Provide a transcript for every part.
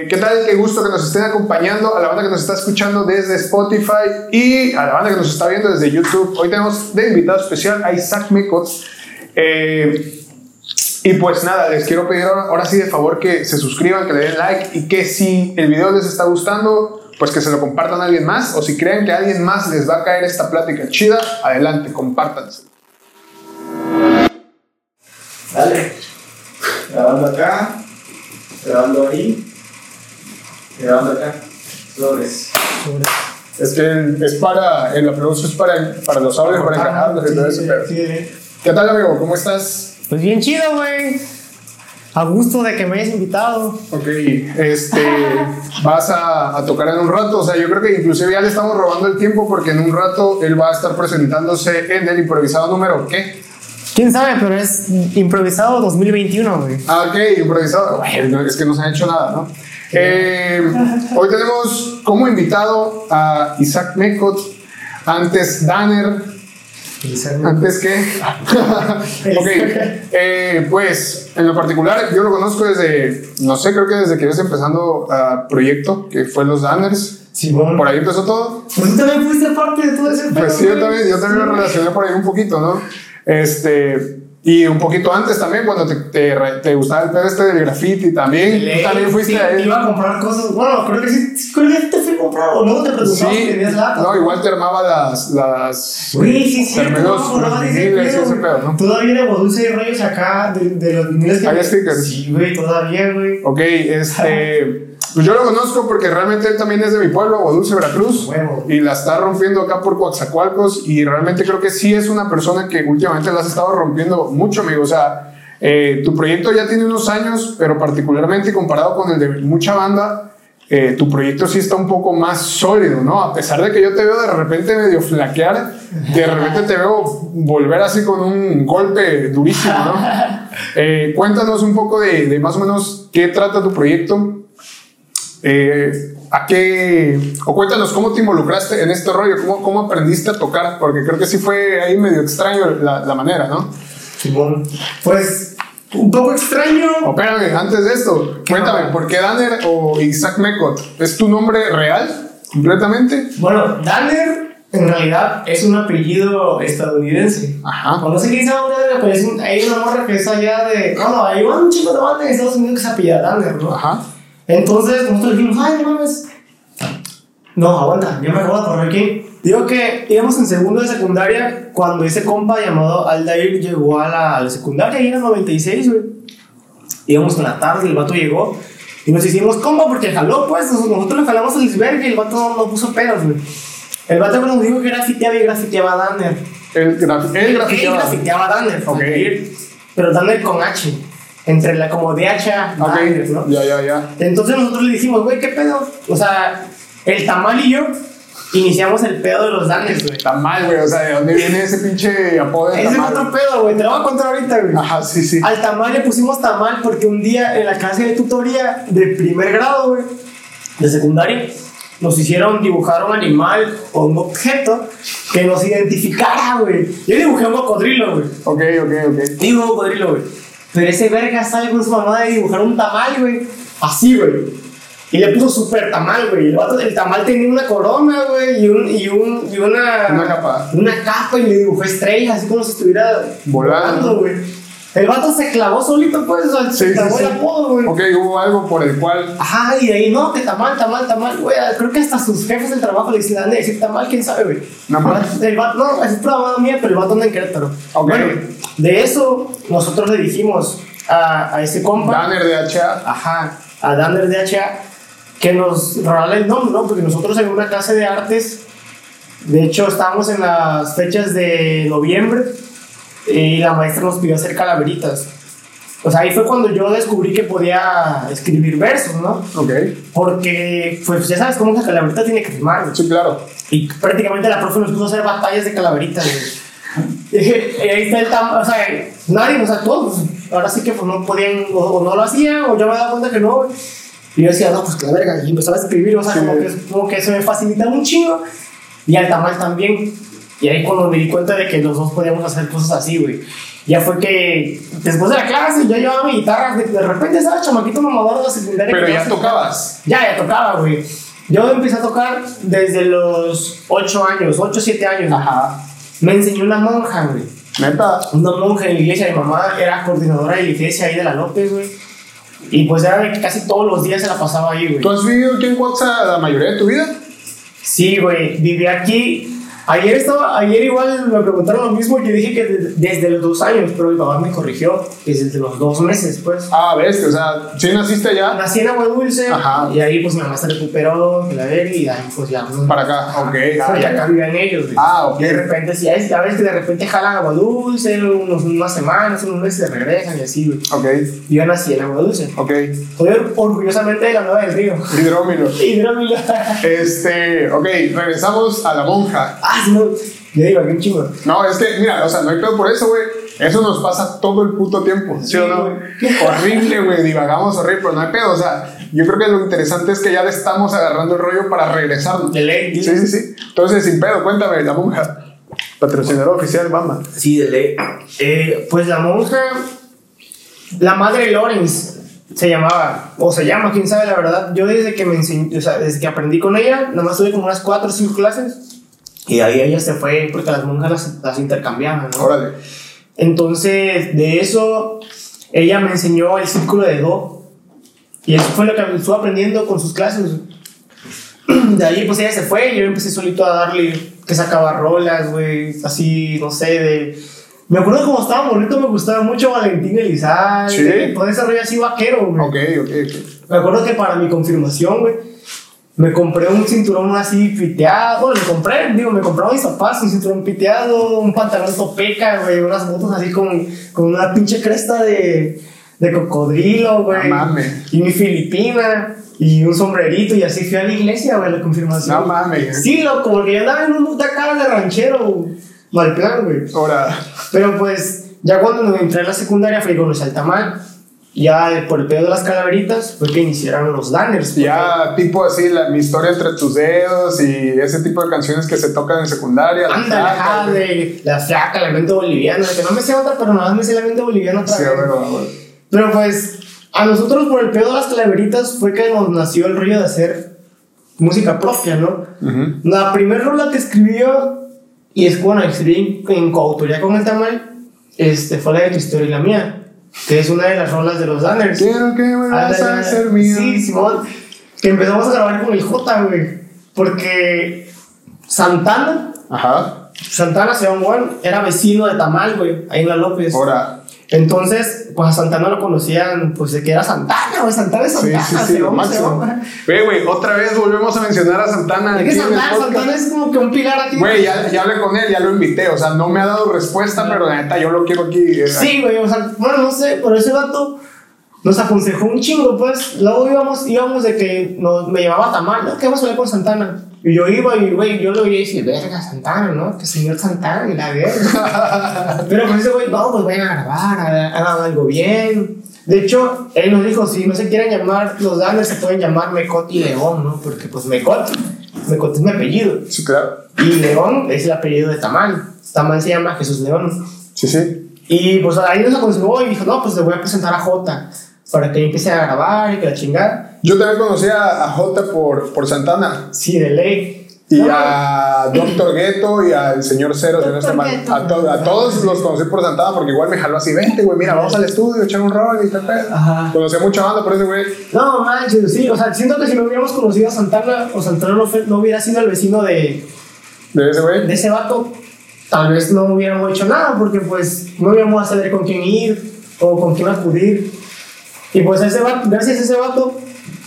Eh, ¿Qué tal? Qué gusto que nos estén acompañando, a la banda que nos está escuchando desde Spotify y a la banda que nos está viendo desde YouTube. Hoy tenemos de invitado especial a Isaac Mecot. Eh, y pues nada, les quiero pedir ahora, ahora sí de favor que se suscriban, que le den like y que si el video les está gustando, pues que se lo compartan a alguien más o si creen que a alguien más les va a caer esta plática chida, adelante, compártanse. Dale. Grabando acá. Grabando ahí. Grabando acá. Sobres. Es que es para, en la producción es para, para los audios, para encajarlos y todo eso. pero- ¿Qué tal, amigo? ¿Cómo estás? Pues bien chido, güey. A gusto de que me hayas invitado. Ok, este, vas a, a tocar en un rato, o sea, yo creo que inclusive ya le estamos robando el tiempo porque en un rato él va a estar presentándose en el improvisado número, ¿qué? Quién sabe, pero es improvisado 2021, güey. Ah, ok, improvisado, bueno, es que no se ha hecho nada, ¿no? Eh, hoy tenemos como invitado a Isaac Mecot, antes Danner, antes que... ok, eh, pues en lo particular yo lo conozco desde, no sé, creo que desde que ibas empezando a proyecto, que fue los Danners. Simón. Por ahí empezó todo. Pues tú también fuiste parte de todo ese pedo, Pues sí, yo también, yo también lo relacioné por ahí un poquito, ¿no? Este, y un poquito antes también, cuando te, te, te gustaba el pedo este del graffiti también. Tú también fuiste sí, ahí. Iba a comprar cosas. Bueno, creo que sí. Creo que te fui a comprar. O luego te preguntaba si Sí, tenías lata. no, igual te armaba las. las Güey, sí, sí. terminos, los viniles ese pedo, ¿no? Todavía de dulce y rollos acá de, de los viniles que. Había stickers. Sí, güey, todavía, güey. Ok, este. Pues yo lo conozco porque realmente él también es de mi pueblo, Dulce Veracruz. Huevo. Y la está rompiendo acá por Coaxacualcos. Y realmente creo que sí es una persona que últimamente la has estado rompiendo mucho, amigo. O sea, eh, tu proyecto ya tiene unos años, pero particularmente comparado con el de mucha banda, eh, tu proyecto sí está un poco más sólido, ¿no? A pesar de que yo te veo de repente medio flaquear, de repente te veo volver así con un golpe durísimo, ¿no? Eh, cuéntanos un poco de, de más o menos qué trata tu proyecto. Eh, ¿A qué? O cuéntanos cómo te involucraste en este rollo, cómo, cómo aprendiste a tocar, porque creo que sí fue ahí medio extraño la, la manera, ¿no? Simón. Pues, un poco extraño. O espérame, antes de esto, cuéntame? ¿por qué Danner o Isaac Mecot? ¿Es tu nombre real completamente? Bueno, Danner en realidad es un apellido estadounidense. Ajá. O no sé quién sabe, pero es un- hay una morra que es allá de. No, no, hay un chico de banda en Estados Unidos que se apellida Danner, ¿no? Ajá. Entonces nosotros dijimos, ay, no mames. No, aguanta, yo me acuerdo por aquí. Digo que íbamos en segundo de secundaria cuando ese compa llamado Aldair llegó a la, a la secundaria y era 96, güey. Íbamos en la tarde, el vato llegó y nos hicimos compa porque jaló, pues. Nosotros le jalamos el iceberg y el vato no, no puso pedos, güey. El vato nos dijo que grafiteaba y grafiteaba a Danner. El, graf el Él grafiteaba. grafiteaba a Danner, Ok. Aldair, pero Danner con H. Entre la como DH, Ok, Danner, ¿no? ya, ya, ya. Entonces nosotros le dijimos, güey, ¿qué pedo? O sea, el tamal y yo iniciamos el pedo de los danes, güey. Está mal, güey. O sea, ¿de dónde viene ese pinche apodo de Ese es tamal? otro pedo, güey. Te lo voy a contar ahorita, güey. Ajá, sí, sí. Al tamal le pusimos tamal porque un día en la clase de tutoría de primer grado, güey, de secundaria, nos hicieron dibujar un animal o un objeto que nos identificara, güey. Yo dibujé un cocodrilo, güey. Ok, ok, ok. Digo cocodrilo, güey. Pero ese verga sale con su mamá de dibujar un tamal, güey. Así, güey. Y le puso súper tamal, güey. El, vato- el tamal tenía una corona, güey, y, un, y, un, y una... Una capa. Una capa y le dibujó estrellas, así como si estuviera Volando. güey. El vato se clavó solito, pues, se sí, clavó sí. el apodo, güey. Ok, hubo algo por el cual. Ajá, y de ahí, no, que tamal, tamal, tamal, güey. Creo que hasta sus jefes del trabajo le dicen, han de decir tamal, quién sabe, güey. No. El vato, no, es prueba mía, pero el vato anda en Querétaro. Ok. Bueno, de eso, nosotros le dijimos a, a ese compa, Banner de HA. ajá, a Dander de HA, que nos regala el nombre, ¿no? Porque nosotros en una clase de artes, de hecho, estábamos en las fechas de noviembre y la maestra nos pidió hacer calaveritas. O sea, ahí fue cuando yo descubrí que podía escribir versos, ¿no? Ok. Porque, pues ya sabes cómo la calaverita tiene que güey. Sí, claro. Y prácticamente la profe nos puso a hacer batallas de calaveritas. Y ahí está el tamaño, o sea, nadie, o sea, todos, ahora sí que pues, no podían, o, o no lo hacían, o yo me daba cuenta que no. Y yo decía, no, pues que la verga, y empezaba a escribir, o sea, Sí. como, que, como que se me facilitaba un chingo, y al tamal también. Y ahí cuando me di cuenta de que los dos podíamos hacer cosas así, güey. Ya fue que después de la clase yo llevaba mi guitarra, de, de repente estaba chamaquito mamador de secundaria. Pero ya tocabas. Ya, ya tocaba, güey. Yo empecé a tocar desde los 8 años, 8, 7 años. Ajá. Me enseñó una monja, güey. Neta. Una monja en la iglesia. Mi mamá era coordinadora de la iglesia ahí de la López, güey. Y pues era de que casi todos los días se la pasaba ahí, güey. ¿Tú has vivido aquí en Cuautla la mayoría de tu vida? Sí, güey, viví aquí. Ayer estaba, ayer igual me preguntaron lo mismo y yo dije que de- desde los dos años, pero mi papá me corrigió, que es desde los dos meses, pues. Ah, ves, o sea, sí naciste allá Nací en Agua Dulce Ajá. y ahí pues mi mamá se recuperó, que la ver y ahí pues ya. pues, para acá. Ok. Ah, y acá vivían ellos. Ah, ok. Y de repente, si ya, ya ves que de repente jalan Agua Dulce, unos, unas semanas, unos meses se regresan y así, güey. Ok, Y yo nací en Agua Dulce. ok. Soy orgullosamente de la Nueva del Río. Hidrómilo. Hidrómilo. Este, ok, regresamos a la monja. ah, no. Yo digo, chingo. No, es que, mira, o sea, no hay pedo por eso, güey. Eso nos pasa todo el puto tiempo, ¿sí, o no? Sí, Horrible, güey, divagamos horrible, pero no hay pedo. O sea, yo creo que lo interesante es que ya le estamos agarrando el rollo para regresarnos. De ley, Sí, sí, sí. Entonces, sin pedo, cuéntame, la monja. Patrocinador oficial, Bamba. Sí, de ley. Eh, pues la monja, la madre Lawrence se llamaba, o se llama, quién sabe la verdad. Yo desde que me enseñé, o sea, desde que aprendí con ella, nada más tuve como unas 4 o 5 clases. Y ahí ella se fue porque las monjas las, las intercambiaban, ¿no? Órale. Entonces, de eso, ella me enseñó el círculo de Do. Y eso fue lo que estuve aprendiendo con sus clases. De ahí, pues ella se fue y yo empecé solito a darle que sacaba rolas, güey, así, no sé, de. Me acuerdo como estaba bonito, me gustaba mucho Valentín Elizalde, Sí. todo ese rollo así vaquero, güey. Ok, ok, ok. Me acuerdo que para mi confirmación, güey, me compré un cinturón así piteado. Bueno, me compré, digo, me compraron mis papás un cinturón piteado, un pantalón topeca, güey, unas botas así con, con una pinche cresta de, de cocodrilo, güey. No mames. Y mi filipina. Y un sombrerito, y así fui a la iglesia, güey, la confirmación. No mames. Sí, loco, porque yo andaba en un mood acá de ranchero, mal plan, güey. Ahora, Pero pues, ya cuando me entré a la secundaria fui con los Altamal. Ya por el pedo de las calaveritas fue que iniciaron los Danners. ya tipo así, la, mi historia entre tus dedos y ese tipo de canciones que se tocan en secundaria. la Ándale, flaca, güey. de la flaca, la mente boliviana, que no me sé otra, pero nada más me sé la mente boliviana otra Sí, vez. bueno, bueno. Pero pues, a nosotros por el pedo de las calaveritas fue que nos nació el rollo de hacer música propia, ¿no? Ujú. La primera rola que escribió, y es bueno, escribí en, en coautoría con el Tamal, este, fue la de tu historia y la mía, que es una de las rolas de los Danners. Quiero que vuelvas Ándale, a ser mío. Sí, Simón. Que empezamos a grabar con el J, güey. Porque Santana, Ajá. Santana Seban Juan, era vecino de Tamal, güey, ahí en la López. Ahora, Entonces, pues a Santana lo conocían, pues de que era Santana, güey, Santana es sí, Santana, sí, sí, Seban, máximo. Seban. Ve, güey, otra vez volvemos a mencionar a Santana. Es que Santana. Santana es como que un pilar aquí. Güey, ya, ya hablé con él, ya lo invité. O sea, no me ha dado respuesta, pero la neta yo lo quiero aquí. eh, Sí, güey, o sea, bueno, no sé, pero ese vato nos aconsejó un chingo, pues. Luego íbamos, íbamos de que nos, me llevaba Tamal, ¿no? ¿Qué vamos a hablar con Santana? Y yo iba y, güey, yo lo veía y decía, verga, Santana, ¿no? Que señor Santana y la verga. Pero pues ese güey, no, pues vayan a grabar, hagan algo bien. De hecho, él nos dijo, si no se quieren llamar los Danners, se pueden llamar Mecot y León, ¿no? Porque pues Mecot, Mecot es mi apellido. Sí, claro. Y León es el apellido de Tamal. Tamal se llama Jesús León. Sí, sí. Y pues ahí nos aconsejó y dijo, no, pues le voy a presentar a Jota para que empiece a grabar y que la chingada. Yo también conocí a, a Jota por, por Santana. Sí, de ley. Y No, a Doctor Ghetto y al señor Cero. Ghetto. A, to- a todos los conocí por Santana porque igual me jaló así, vente, güey, mira, vamos al estudio, echar un rol y tal. Ajá. Conocí a mucha banda por ese güey. No, manches, sí, o sea, siento que si no hubiéramos conocido a Santana o Santana no, fue- no hubiera sido el vecino de, De ese güey. de ese vato, tal vez no hubiéramos hecho nada porque pues no íbamos a saber con quién ir o con quién acudir. Y pues ese vato, gracias a ese vato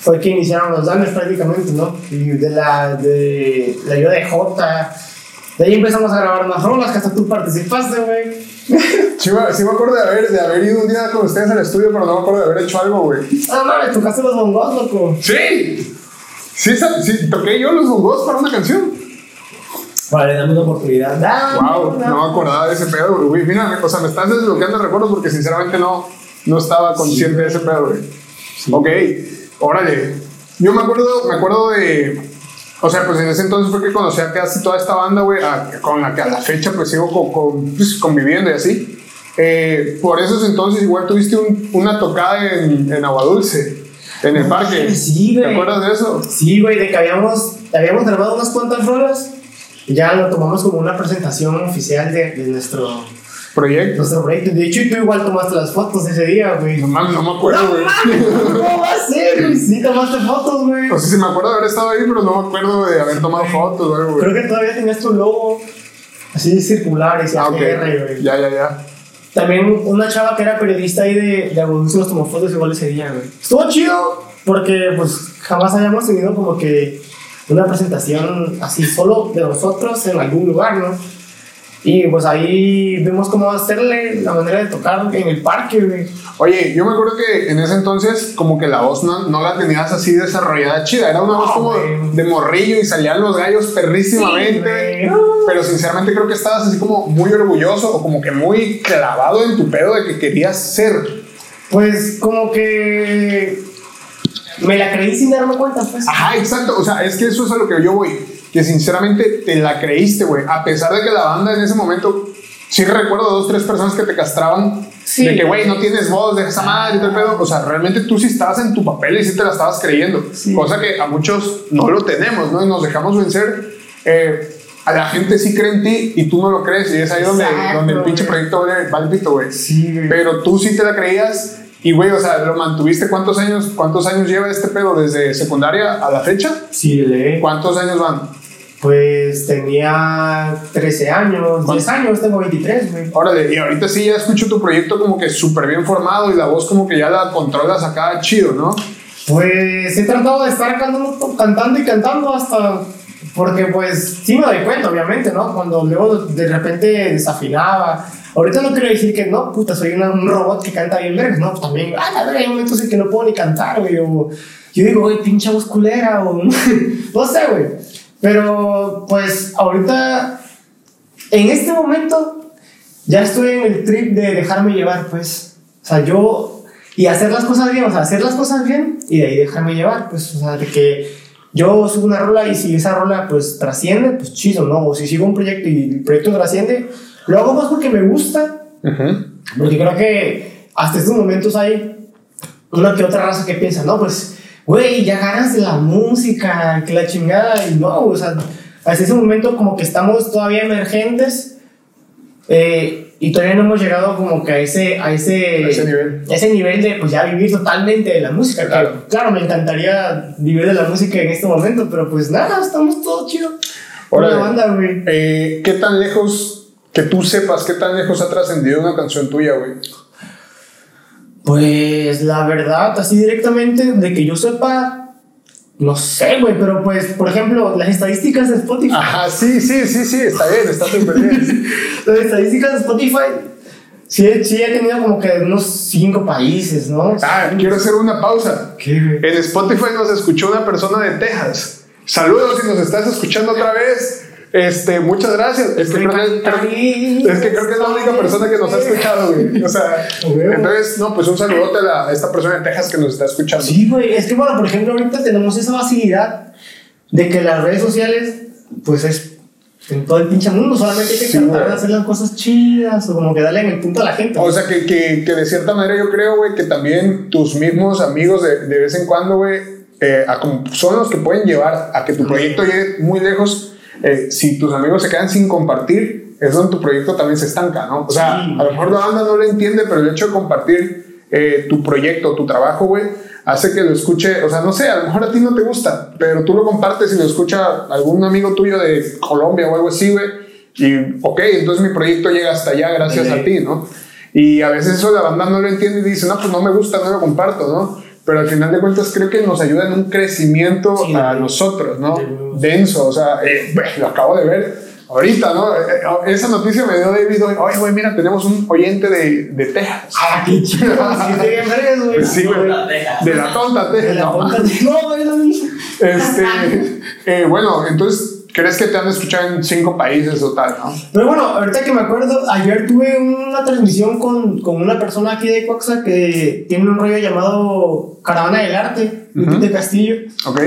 fue que iniciaron los Danners prácticamente, ¿no? Y de la, de la ayuda de Jota. De ahí empezamos a grabar más rolas que hasta tú participaste, güey. Sí, me- sí me acuerdo de haber, de haber ido un día con ustedes al estudio, pero no me acuerdo de haber hecho algo, güey. Ah, mames, tocaste los bongos, loco. ¡Sí! Sí, sí, toqué yo los bongos para una canción. Vale, dame una oportunidad. Dame Wow, una- no me acordaba de ese pedo, güey. Mira, o sea, me estás desbloqueando recuerdos porque sinceramente no, no estaba consciente de ese pedo, güey. Ok, órale. Yo me acuerdo, me acuerdo de O sea, pues en ese entonces fue que conocí a casi toda esta banda, güey, con la que a la fecha pues sigo con, con- pues, conviviendo y así. Eh, por esos entonces igual tuviste un- una tocada en, en Agua Dulce, en el parque. sí, güey. ¿Te acuerdas de eso? Sí, güey, de que habíamos, habíamos grabado unas cuantas rolas ya lo tomamos como una presentación oficial de, de nuestro, Proyecto. nuestro proyecto. De hecho, tú igual tomaste las fotos ese día, güey. No no me acuerdo, güey. ¿Cómo va a ser, güey? Sí, tomaste fotos, güey. O sea, sí me acuerdo de haber estado ahí, pero no me acuerdo de haber tomado fotos o algo, güey. Creo que todavía tenías tu logo así circular y Ah, ok. CR, güey. Ya, ya, ya. También una chava que era periodista ahí de, de Agudulce nos tomó fotos igual ese día, güey. Estuvo chido porque pues jamás habíamos tenido como que una presentación así solo de nosotros en algún lugar, ¿no? Y pues ahí vimos cómo hacerle la manera de tocar en el parque, güey. Oye, yo me acuerdo que en ese entonces como que la voz no, no la tenías así desarrollada chida, era una voz No, como de morrillo y salían los gallos perrísimamente, Sí, pero sinceramente creo que estabas así como muy orgulloso o como que muy clavado en tu pedo de que querías ser. Pues como que me la creí sin darme cuenta, pues. Ajá, exacto, o sea, es que eso es a lo que yo voy, que sinceramente te la creíste, güey, a pesar de que la banda en ese momento, sí recuerdo dos, tres personas que te castraban. Sí. De que, güey, no tienes voz, de esa madre y todo el pedo. O sea, realmente tú sí estabas en tu papel y sí te la estabas creyendo. Sí. Cosa que a muchos no lo tenemos, ¿no? Y nos dejamos vencer. Eh, a la gente sí cree en ti y tú no lo crees. Y es ahí donde, Exacto, donde el pinche proyecto va al pito, güey. Sí, güey. Pero tú sí te la creías. Y, güey, o sea, lo mantuviste. ¿Cuántos años, ¿Cuántos años lleva este pedo desde secundaria a la fecha? Sí, le. ¿Cuántos años van? Pues tenía 13 años, 10 años, tengo 23, güey. Órale, y ahorita sí ya escucho tu proyecto como que súper bien formado y la voz como que ya la controlas acá chido, ¿no? Pues he tratado de estar cantando, cantando y cantando hasta. Porque, pues, sí me doy cuenta, obviamente, ¿no? Cuando luego de repente desafinaba. Ahorita no quiero decir que no, puta, soy una- un robot que canta bien vergas, ¿no? Pues también, ah, la verga, hay momentos en que no puedo ni cantar, güey. O yo digo, güey, pinche voz culera, o no sé, güey. Pero, pues, ahorita, en este momento, ya estoy en el trip de dejarme llevar, pues. O sea, yo. Y hacer las cosas bien, o sea, hacer las cosas bien y de ahí dejarme llevar, pues, o sea, de que yo subo una rola y si esa rola, pues, trasciende, pues chido, ¿no? O si sigo un proyecto y el proyecto trasciende, lo hago más porque me gusta, porque creo que hasta estos momentos hay una que otra raza que piensa, no, pues, güey, ya ganas de la música, que la chingada, y no, o sea, hasta ese momento como que estamos todavía emergentes eh, y todavía no hemos llegado como que a ese, a ese, A ese nivel. ese nivel de pues ya vivir totalmente de la música. Claro. Claro. claro, me encantaría vivir de la música en este momento, pero pues nada, estamos todo chido. Órale. Una banda, güey. Eh, ¿Qué tan lejos, que tú sepas, qué tan lejos ha trascendido una canción tuya, güey? Pues la verdad, así directamente, de que yo sepa, no sé, güey, pero pues, por ejemplo, las estadísticas de Spotify. Ajá, sí, sí, sí, sí, está bien, está súper bien. Las estadísticas de Spotify, sí, he- sí he tenido como que unos cinco países, ¿no? Ah, quiero hacer una pausa. En Spotify nos escuchó una persona de Texas. Saludos si nos estás escuchando otra vez. Este, muchas gracias. Es que, creo que, es que creo que es la única persona que nos ha escuchado, güey. O sea, entonces, no, pues un saludote a, la- a esta persona de Texas que nos está escuchando. Sí, güey, es que bueno, por ejemplo, ahorita tenemos esa facilidad de que las redes sociales, pues es en todo el pinche mundo, solamente hay que Sí, tratar de hacer las cosas chidas o como que darle en el punto a la gente. O sea, que, que, que de cierta manera yo creo, güey, que también tus mismos amigos de, de vez en cuando, güey, eh, son los que pueden llevar a que tu proyecto llegue muy lejos. Eh, si tus amigos se quedan sin compartir, es donde tu proyecto también se estanca, ¿no? O sea, Sí. a lo mejor la banda no lo entiende, pero el hecho de compartir eh, tu proyecto, tu trabajo, güey, hace que lo escuche, o sea, no sé, a lo mejor a ti no te gusta, pero tú lo compartes y lo escucha algún amigo tuyo de Colombia o algo así, güey, y ok, entonces mi proyecto llega hasta allá gracias a ti, ¿no? Y a veces eso la banda no lo entiende y dice, no, pues no me gusta, no lo comparto, ¿no? Pero al final de cuentas creo que nos ayuda en un crecimiento Sí, a nosotros, ¿no? Denso, o sea, eh, lo acabo de ver ahorita, ¿no? Eh, eh, Esa noticia me dio David hoy, oye, güey, mira, tenemos un oyente de, de Texas. Ah, qué chido. Sí, güey. Sí, güey. Tonta Texas. De la tonta De Texas. la no, güey. Este, eh, bueno, entonces, ¿crees que te han escuchado en cinco países o tal, no? Pero bueno, ahorita que me acuerdo, ayer tuve una transmisión con, con una persona aquí de Coxa que tiene un rollo llamado Caravana del Arte, Ujú. Lupita Castillo. Ok.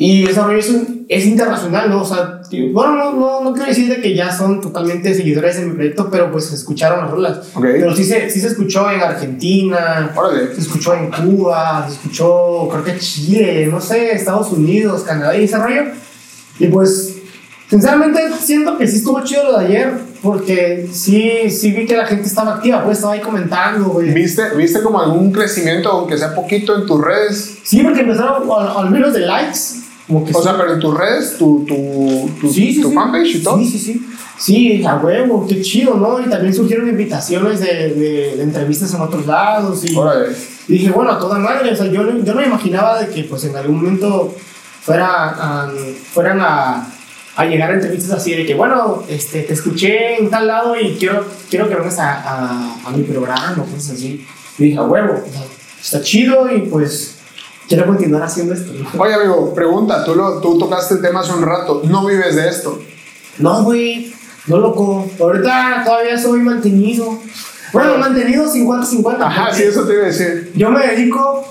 Y ese rollo es, un- es internacional, ¿no? O sea, bueno, no, no, no quiero decir de que ya son totalmente seguidores de mi proyecto, pero pues escucharon las rolas. Ok. Pero sí se, sí se escuchó en Argentina, Órale. se escuchó en Cuba, se escuchó, creo que Chile, no sé, Estados Unidos, Canadá y ese rollo. Y pues, sinceramente, siento que sí estuvo chido lo de ayer, porque sí, sí vi que la gente estaba activa, pues estaba ahí comentando, güey. ¿Viste, ¿Viste como algún crecimiento, aunque sea poquito, en tus redes? Sí, porque empezaron al, al menos de likes, como que O sí. sea, pero en tus redes, tu, tu, tu, sí, sí, tu fanpage y todo. Sí, sí, sí. Sí, a huevo, qué chido, ¿no? Y también surgieron invitaciones de, de, de entrevistas en otros lados. Y, y dije, bueno, a toda madre, o sea, yo, no- yo no me imaginaba de que pues en algún momento fuera, a- fueran a, a llegar a entrevistas así de que, bueno, este, te escuché en tal lado y quiero, quiero que vengas a, a, a mi programa o cosas así. Y dije, a huevo, está chido y pues quiero continuar haciendo esto. ¿no? Oye, amigo, pregunta. Tú, lo, tú tocaste el tema hace un rato. ¿No vives de esto? No, güey, no loco. Ahorita todavía soy mantenido. Bueno, mantenido 50-50. Ajá, sí, eso te iba a decir. Yo me dedico.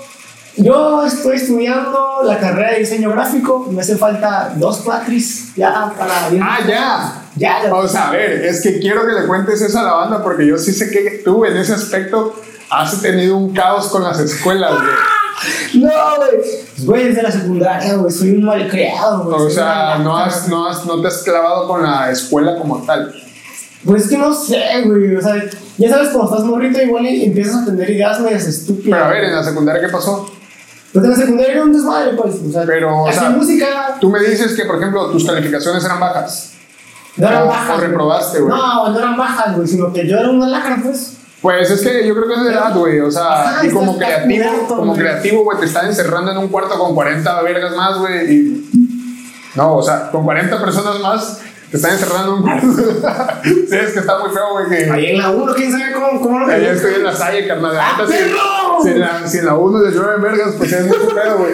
Yo estoy estudiando la carrera de diseño gráfico. Me hace falta dos cuatris ya para. bien- Ah, ya. Ya, ya. O sea, a ver, es que quiero que le cuentes eso a la banda porque yo sí sé que tú en ese aspecto has tenido un caos con las escuelas, güey. No, güey. Pues, Güey, desde la secundaria, güey. Soy un malcriado, güey. O sea, no, has, no, has, no te has clavado con la escuela como tal. Pues es que no sé, güey. O sea, ya sabes, cuando estás morrito, igual y empiezas a tener ideas medias estúpidas. Pero a ver, en la secundaria, ¿qué pasó? Pues en la secundaria era un desmadre, pues. O sea, Pero, o sea, música. Tú me dices que, por ejemplo, tus calificaciones eran bajas. No eran O- bajas. o reprobaste, güey. No, no eran bajas, güey, sino que yo era una lacra, pues. Pues es que yo creo que es de edad, güey. O sea, Ajá, y como creativo, como creativo, güey, te están encerrando en un cuarto con 40 vergas más, güey. Y... No, o sea, con 40 personas más te están encerrando en un cuarto. sí, es que está muy feo, güey. Que... Ahí en la 1, quién sabe cómo, cómo lo Ahí estoy en la salle, carnal. ¡Ah, si- en la, si en la 1 les llueve vergas, pues es mucho pedo, güey.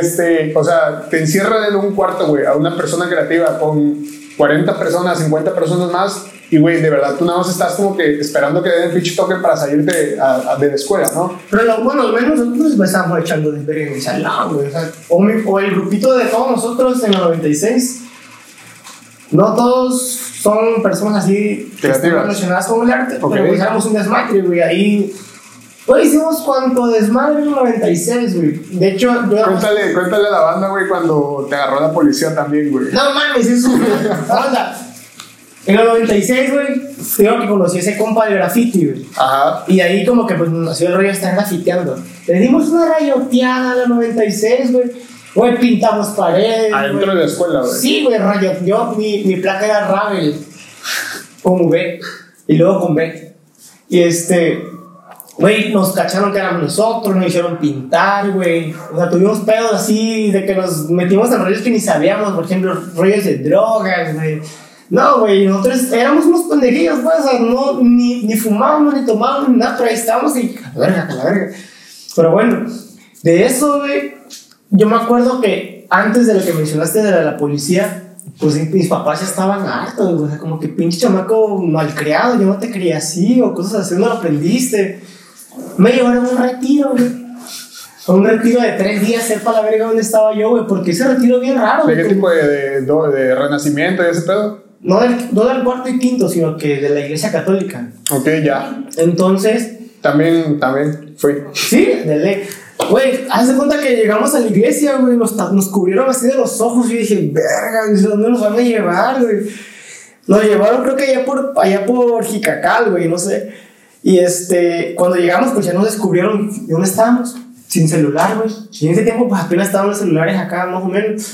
Este, o sea, te encierran en un cuarto, güey, a una persona creativa con 40 personas, 50 personas más. Y, güey, de verdad, tú nada más estás como que esperando que den pinche toque para salirte a- a- de la escuela, ¿no? Pero lo bueno, al menos nosotros me estábamos echando de ver en mi salón, güey. O, sea, o, mi- o el grupito de todos nosotros en el 96. No todos son personas así que están relacionadas con el arte, Ok. pero pues un desmadre, güey. Ahí. Pues hicimos cuanto desmadre en el 96, güey. De hecho, yo. Cuéntale, cuéntale a la banda, güey, cuando te agarró la policía también, güey. No mames, eso Anda. En el 96, güey, creo que conocí a ese compa de graffiti, güey. Ajá. Y ahí como que pues nació el rollo de estar grafiteando. Le dimos una rayoteada a la 96, güey. Güey, pintamos paredes. Adentro güey. de la escuela, güey. Sí, güey, rayo. Yo, mi, mi placa era Ravel. Con V. Y luego con B. Y este. Güey, nos cacharon que éramos nosotros, nos hicieron pintar, güey. O sea, tuvimos pedos así de que nos metimos en rollos que ni sabíamos, por ejemplo, rollos de drogas, güey. No, güey, nosotros éramos unos pendejillos, pues, o sea, no, ni, ni fumábamos, ni tomábamos, ni nada, pero ahí estábamos y a la verga, a la verga. Pero bueno, de eso, güey, yo me acuerdo que antes de lo que mencionaste de la, la policía, pues mis papás ya estaban hartos, o sea, como que pinche chamaco malcriado, yo no te crié así, o cosas así, no lo aprendiste. Me llevaron a un retiro, güey. A un retiro de tres días, sepa la verga dónde estaba yo, güey, porque ese retiro bien raro, ¿De qué tipo de, de, de renacimiento y ese pedo? No del, no del cuarto y quinto, sino que de la iglesia católica. Ok, ya. Entonces, También, también fui. sí, de ley. Güey, haz de cuenta que llegamos a la iglesia, güey, nos, nos cubrieron así de los ojos y dije, verga, ¿dónde nos van a llevar, güey? Nos llevaron creo que allá por, allá por Jicacal, güey, no sé. Y este, cuando llegamos, pues ya nos descubrieron de dónde estábamos, sin celular, güey. En ese tiempo, pues apenas estaban los celulares acá, más o menos.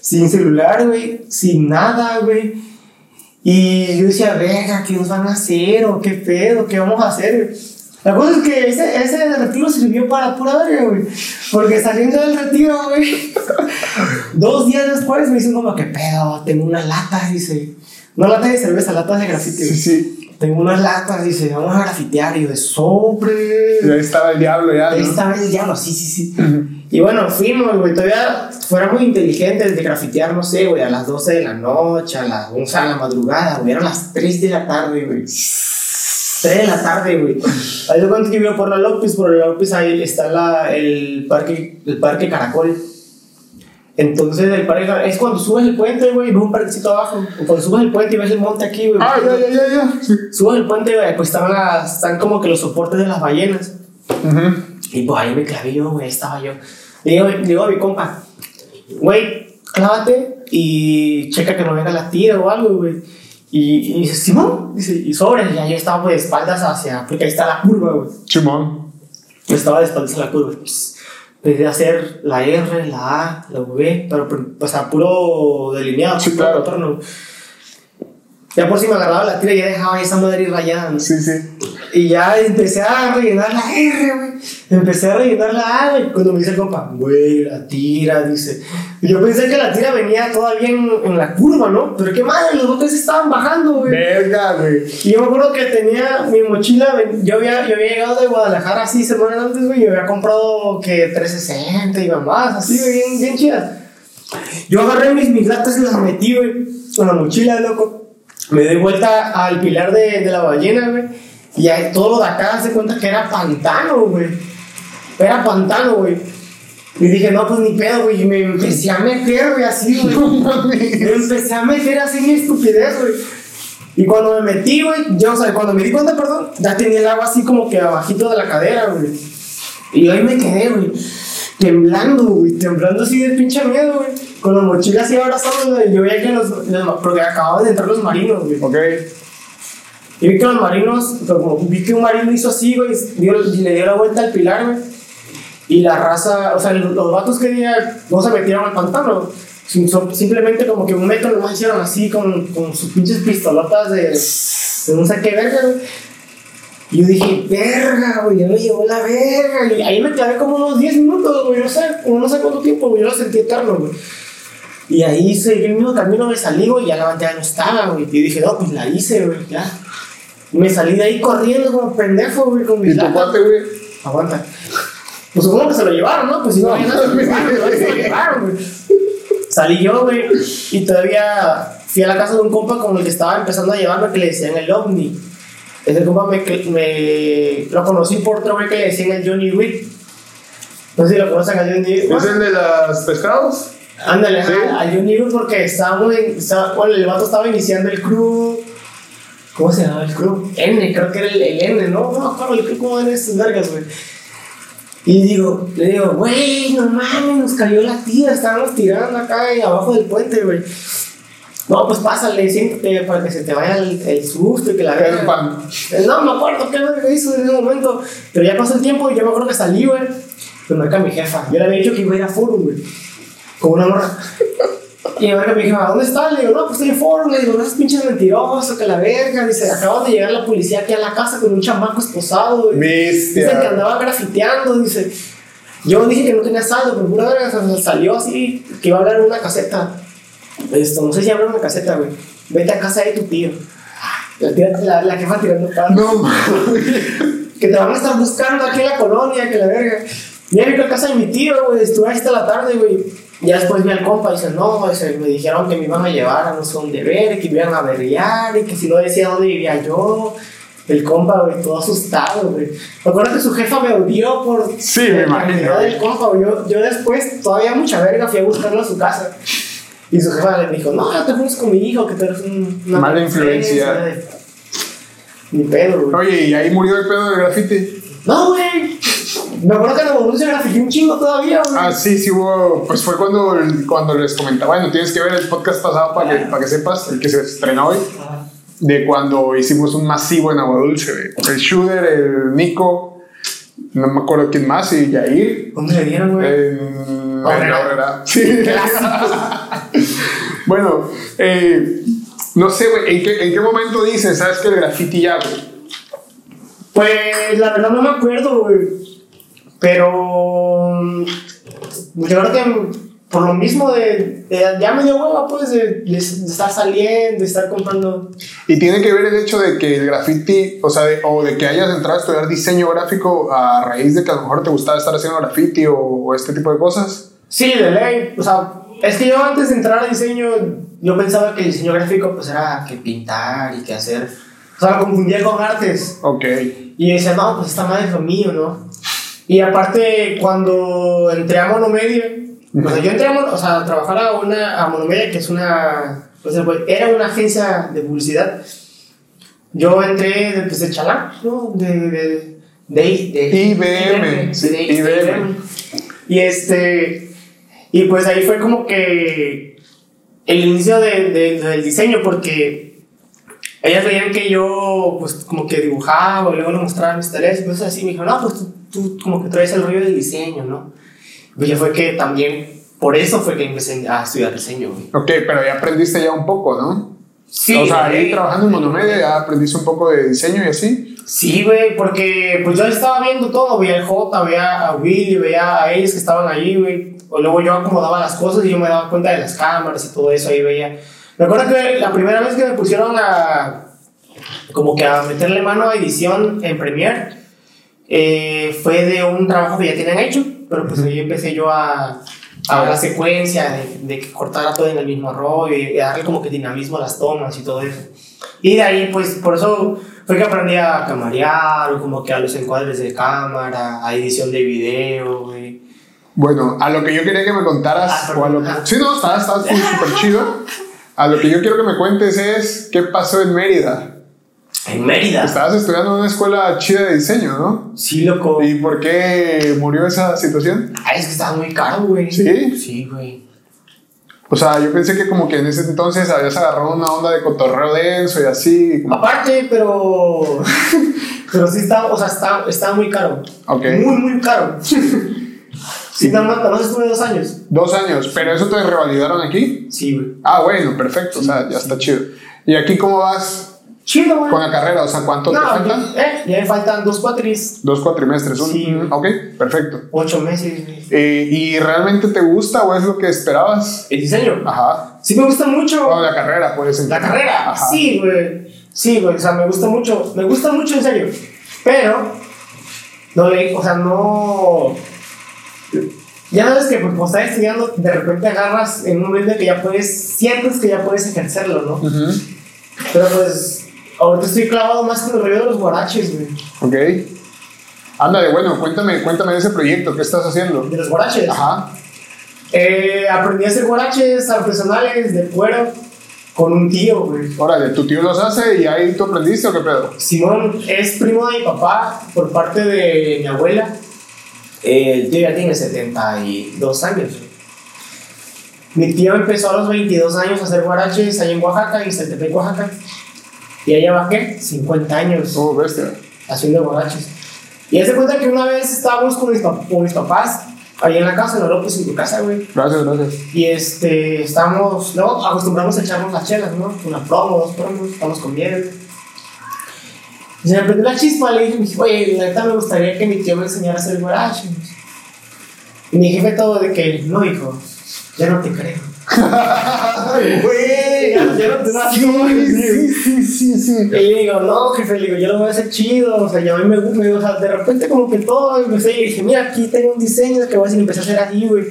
Sin celular, güey, sin nada, güey. Y yo decía, verga, ¿qué nos van a hacer? ¿O qué pedo? ¿Qué vamos a hacer? La cosa es que ese, ese retiro sirvió para pura verga, güey. Porque saliendo del retiro, güey, dos días después me dicen como, ¿qué pedo? Tengo una lata, dice. Una lata de cerveza, latas de grafite. Sí, sí. Tengo unas latas, dice, vamos a grafitear. Y yo de sobre. Y ahí estaba el diablo ya. Ahí ¿no? estaba el diablo, sí, sí, sí. Y bueno, fuimos, güey. Todavía fuera muy inteligentes de grafitear, no sé, güey, a las 12 de la noche, a las 11 de la madrugada, güey. Eran las 3 de la tarde, güey. 3 de la tarde, güey. Ahí de cuenta que vivo por la López, por la López ahí está la, el, parque, el parque Caracol. Entonces el pareja, es cuando subes el puente, güey, ves un parquecito abajo. Cuando subes el puente y ves el monte aquí, güey. Ah, ya, ya, ya. Subes el puente, güey, pues están, las, están como que los soportes de las ballenas. Ujú. Y pues ahí me clavé yo, güey, estaba yo. Le digo, le digo a mi compa, güey, clávate y checa que no venga la tira o algo, güey. Y, y dice, Simón, dice, y sobre, ya yo estaba pues, de espaldas hacia, porque ahí está la curva, güey. Simón. Yo estaba de espaldas a la curva. Pss, Empecé a hacer la R, la A, la V, pero pues a puro delineado, Sí, puro claro. contorno. Ya por si me agarraba la tira y ya dejaba esa madre rayada, ¿no? Sí, sí. Y ya empecé a rellenar la R, güey. Empecé a rellenar la A, güey. Cuando me dice el compa, güey, la tira, dice. Y yo pensé que la tira venía todavía en, en la curva, ¿no? Pero qué madre, los botes estaban bajando, güey. Verga, güey. Y yo me acuerdo que tenía mi mochila, yo había, yo había llegado de Guadalajara así semanas antes, güey, y había comprado que 360 y mamás, así, güey, bien, bien chidas. Yo agarré mis, mis latas y las metí, güey, con la mochila, loco. Me di vuelta al pilar de, de la ballena, güey, y ahí todo lo de acá se cuenta que era pantano, güey. Era pantano, güey. Y dije, no, pues ni pedo, güey, y me empecé a meter, güey, así, güey. Me empecé a meter así mi estupidez, güey. Y cuando me metí, güey, yo, o sea, cuando me di cuenta, perdón, ya tenía el agua así como que abajito de la cadera, güey. Y ahí me quedé, güey, temblando, güey, temblando así de pinche miedo, güey. Con la mochila así abrazando, güey. Yo veía que los, los- porque acababan de entrar los marinos, güey. Ok. Y vi que los marinos, vi que un marino hizo así, güey, le dio la vuelta al pilar, güey. Y la raza, o sea, los, vatos que día no se metieron al pantano. Simplemente como que un metro nomás hicieron así con, con sus pinches pistolotas de, de no sé qué verga, güey. Y yo dije, verga, güey, ya me llevó la verga. Y ahí me clavé como unos 10 minutos, güey, no sé, no sé cuánto tiempo, güey, yo lo sentí eterno, güey. Y ahí seguí el mismo camino, me salí, güey, y ya la bandera no estaba, güey. Y dije, no, pues la hice, güey, ya. Me salí de ahí corriendo como pendejo, güey, con mis ¿Y tu cuate, güey? Aguanta. Pues supongo que se lo llevaron, ¿no? Pues si no, hay nada, se lo llevaron, güey, se lo llevaron, güey. Salí yo, güey, y todavía fui a la casa de un compa con el que estaba empezando a llevarme que le decían el ovni. Ese compa me, me lo conocí por otro güey que le decían el Johnny Wick. No sé si lo conocen a Johnny Wick. ¿Es el de los pescados? Ándale, Sí. Johnny Wick porque estábamos en- estaba, bueno, el vato estaba iniciando el crew. ¿Cómo se llamaba el crew? N, creo que era el, el N, ¿no? No me acuerdo el crew, ¿cómo eran esas vergas, güey? Y digo, le digo, güey, no mames, nos cayó la tira, estábamos tirando acá y abajo del puente, güey. No, pues pásale, siéntate para que se te vaya el, el susto y que la. Eh, No me acuerdo qué verga hizo en ese momento. Pero ya pasó el tiempo y yo me acuerdo que salí, güey. Pues me marca mi jefa. Yo le había dicho que iba a ir a Forum, güey. Con una morra. Y me marca mi jefa, ¿dónde estás? Le digo, no, pues estoy en Forum. Le digo, no es pinche mentiroso, que la verga. Dice, acaban de llegar la policía aquí a la casa con un chamaco esposado, güey. Dicen que andaba grafiteando, dice. Yo dije que no tenía saldo, pero pura verga, salió así, que iba a hablar en una caseta. Esto, no sé si habla en una caseta, güey. Vete a casa de tu tío. La, tía- la, la jefa tirando palos. No. Que te van a estar buscando aquí en la colonia, que la verga. Ya fui a casa de mi tío, güey. Estuve ahí hasta la tarde, güey. Ya después vi al compa y dice, no, me dijeron que me iban a llevar a no sé dónde ver, que me iban a averiar y que si no decía dónde vivía yo. El compa, güey, todo asustado, güey. Me acuerdo que su jefa me odió por Sí, me imagino, del compa, güey. Yo, yo después, todavía mucha verga, fui a buscarlo a su casa. Y su jefa le dijo, no, no te juntes con mi hijo, que tú eres un- una Mala influencia. Ni pedo, güey. Oye, y ahí murió el pedo del grafiti. No, güey. Me acuerdo que en se grafité un chingo todavía, güey. Ah, sí, sí hubo. Pues fue cuando, cuando les comentaba. Bueno, tienes que ver el podcast pasado para que, para que sepas, el que se estrenó hoy. Ajá. De cuando hicimos un masivo en Agua Dulce. güey. El Shooter, el Nico, no me acuerdo quién más, y Yair. ¿Dónde le dieron, güey? En Obrera. Sí. bueno, eh, no sé, güey, ¿en qué, ¿en qué momento dices, sabes que el graffiti ya, güey? Pues la verdad no me acuerdo, güey. Pero. mm, Yo creo que por lo mismo de. de- ya me dio hueva, pues, de, de- de estar saliendo, de estar comprando. Y tiene que ver el hecho de que el graffiti, o sea, de- o de que hayas entrado a estudiar diseño gráfico a raíz de que a lo mejor te gustaba estar haciendo graffiti o, o este tipo de cosas. Sí, de ley. O sea, es que yo antes de entrar a diseño, yo pensaba que el diseño gráfico, pues era que pintar y que hacer. O sea, lo confundía con artes. Ok. Y decía, no, pues esta madre es lo mío, ¿no? Y aparte, cuando entré a monomedia, O sea, yo entré a, o sea, a trabajar a, una, a Monomedia, que es una. pues, era una agencia de publicidad. Yo entré de, pues, de chalán, ¿no? De. de, de, IBM, IBM. Y este. Y pues ahí fue como que. El inicio de- del diseño, porque ellas veían que yo, pues, como que dibujaba, y luego le mostraba mis tareas y cosas así. Me dijo, no, pues tú, tú como que traes el rollo del diseño, ¿no? Pues ya fue que también, por eso fue que empecé a estudiar diseño, güey. Ok, pero ya aprendiste ya un poco, ¿no? Sí, o sea, ahí güey. trabajando en Monomedia ya aprendiste un poco de diseño y así. Sí, güey, porque pues yo estaba viendo todo, veía el J, veía a Willy, veía a ellos que estaban ahí, güey. O luego yo acomodaba las cosas y yo me daba cuenta de las cámaras y todo eso, ahí veía. Me acuerdo que la primera vez que me pusieron a como que a meterle mano a edición en Premiere eh, fue de un trabajo que ya tenían hecho, pero pues ahí empecé yo a, a la secuencia, de, de que cortara todo en el mismo rollo y, y darle como que dinamismo a las tomas y todo eso. Y de ahí, pues, por eso fue que aprendí a camarear, como que a los encuadres de cámara, a edición de video, güey. Bueno, a lo que yo quería que me contaras, Ah, o a lo que... Sí, no, está, está súper chido. A lo que yo quiero que me cuentes es qué pasó en Mérida. En Mérida. Estabas estudiando en una escuela chida de diseño, ¿no? Sí, loco. ¿Y por qué murió esa situación? Ay, es que estaba muy caro, güey. ¿Sí? Sí, güey. O sea, yo pensé que como que en ese entonces habías agarrado una onda de cotorreo denso y así. como- Aparte, pero. pero sí estaba, o sea, estaba, estaba muy caro. Ok. Muy, muy caro. sí, nada más, nada más estuve dos años. Dos años, pero eso te revalidaron aquí. Sí, güey. Ah, bueno, perfecto, o sea, ya está chido. ¿Y aquí cómo vas Chido, güey. con la carrera? O sea, ¿cuánto te faltan? eh, ya me faltan dos cuatris, Dos cuatrimestres. Un, Sí. mm, ok, perfecto. ocho meses. güey. Eh, ¿Y realmente te gusta o es lo que esperabas? El diseño. Ajá. Sí, me gusta mucho. O la carrera, pues. La carrera, Ajá. sí, güey. Sí, güey, o sea, me gusta mucho. Me gusta mucho, en serio. Pero, no le, o sea, no. Ya sabes que pues, como estás estudiando, de repente agarras en un momento que ya puedes, sientes que ya puedes ejercerlo, ¿no? Ujú. Pero pues, ahorita estoy clavado más con el rollo de los guaraches, güey. Ok. Ándale, bueno, cuéntame, cuéntame de ese proyecto, ¿qué estás haciendo? De los guaraches. Ajá. Eh, aprendí a hacer guaraches artesanales de cuero con un tío, güey. Órale, tu tío los hace y ahí tú aprendiste o qué pedo? Simón es primo de mi papá por parte de mi abuela. Eh, el tío ya tiene 72 años. Mi tío empezó a los 22 años a hacer guaraches allá en Oaxaca, en Celtepec, Oaxaca. Y allá bajé 50 años Oh, bestia. haciendo guaraches. Y hace cuenta que una vez estábamos con mis, con mis papás, allá en la casa, en López, en tu casa, güey. Gracias, gracias. Y este, estamos, luego acostumbramos a echarnos las chelas, ¿no? Una promo, dos promos, estamos comiendo. Y se me prendió la chispa, le dije, me oye, la neta me gustaría que mi tío me enseñara a hacer guaraches. Y mi jefe todo de que, no, hijo, ya no te creo. Güey. Ya, ya no te das Sí, sí, sí, sí. Y le digo, no, jefe, le digo, yo lo voy a hacer chido, o sea, ya a mí me gusta, me o sea, de repente como que todo, empecé y dije, mira, aquí tengo un diseño que voy a y empecé a hacer así, güey.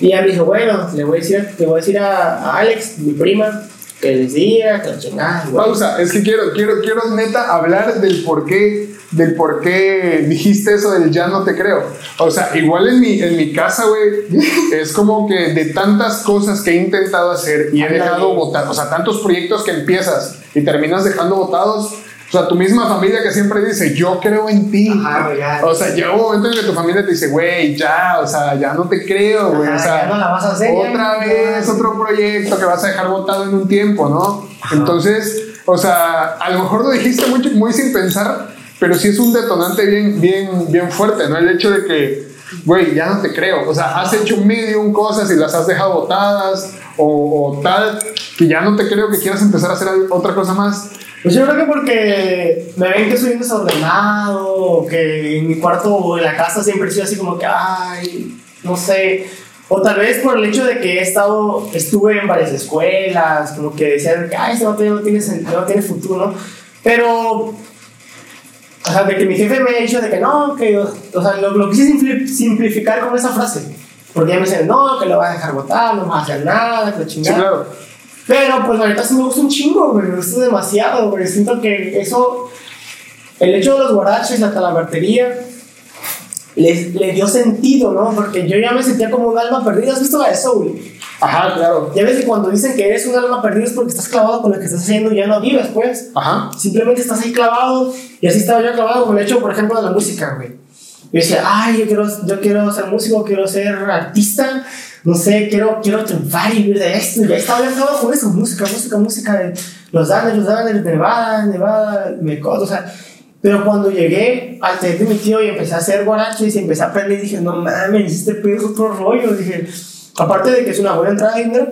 Y ella me dijo, bueno, le voy a decir, le voy a, decir a, a Alex, mi prima, que les diga, que chingada. Pausa, es que quiero, quiero, quiero neta hablar del por qué, del por qué dijiste eso del ya no te creo. O sea, igual en mi, en mi casa, güey, es como que de tantas cosas que he intentado hacer y he dejado botar, o sea, tantos proyectos que empiezas y terminas dejando botados. O sea, tu misma familia que siempre dice, yo creo en ti. Ajá, ya. O sea, llega un momento en que tu familia te dice, güey, ya, o sea, ya no te creo, güey. Ajá, O sea, ya no la vas a hacer, ya. Otra vez, otro proyecto que vas a dejar botado en un tiempo, ¿no? Entonces, o sea, a lo mejor lo dijiste muy, muy sin pensar, pero sí es un detonante bien, bien, bien fuerte, ¿no? El hecho de que, güey, ya no te creo. O sea, has hecho medium cosas y las has dejado botadas o, o tal, que ya no te creo que quieras empezar a hacer otra cosa más. Pues yo creo que porque me ven que soy desordenado, que en mi cuarto o en la casa siempre soy así como que, ay, no sé. O tal vez por el hecho de que he estado, estuve en varias escuelas, como que decían ay, este no tiene, sen- no tiene futuro, ¿no? Pero, o sea, de que mi jefe me ha dicho de que no, que, o sea, lo, lo quise simpli- simplificar con esa frase. Porque ya me dicen, no, que lo vas a dejar botar, no vas a hacer nada, que Sí, chingada. claro. Pero pues la neta sí me gusta un chingo, güey. Me gusta demasiado, güey. Siento que eso, el hecho de los guaraches, la talabartería, le, le dio sentido, ¿no? Porque yo ya me sentía como un alma perdida. ¿Has visto la de Soul? Ajá, claro. Ya ves que cuando dicen que eres un alma perdida es porque estás clavado con lo que estás haciendo y ya no vives, pues. Ajá. Simplemente estás ahí clavado y así estaba yo clavado con el hecho, por ejemplo, de la música, güey. Yo decía, ay, yo quiero, yo quiero ser músico, quiero ser artista, no sé, quiero, quiero triunfar y vivir de esto. Y ahí estaba yo clavado con eso, música, música, música, de los Daniels, los Daniels, Nevada, Nevada, Mecot, o sea. Pero cuando llegué al taller de mi tío y empecé a hacer guaraches y empecé a aprender, dije, no mames, este pedo es otro rollo. Dije, aparte de que es una buena entrada de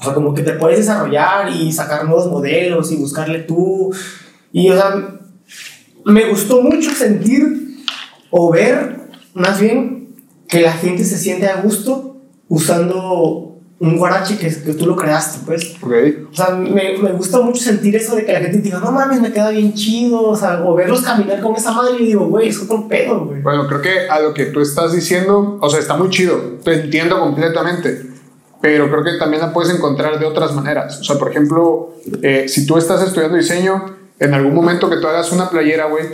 o sea, como que te puedes desarrollar y sacar nuevos modelos y buscarle tú. Y, o sea, me gustó mucho sentir o ver, más bien, que la gente se siente a gusto usando un guarache que, que tú lo creaste, pues. Ok. O sea, me, me gusta mucho sentir eso de que la gente diga, no mames, me queda bien chido, o sea, o verlos caminar con esa madre y digo, güey, es otro pedo, güey. Bueno, creo que a lo que tú estás diciendo, o sea, está muy chido, te entiendo completamente, pero creo que también la puedes encontrar de otras maneras. O sea, por ejemplo, eh, si tú estás estudiando diseño, en algún momento que tú hagas una playera, güey,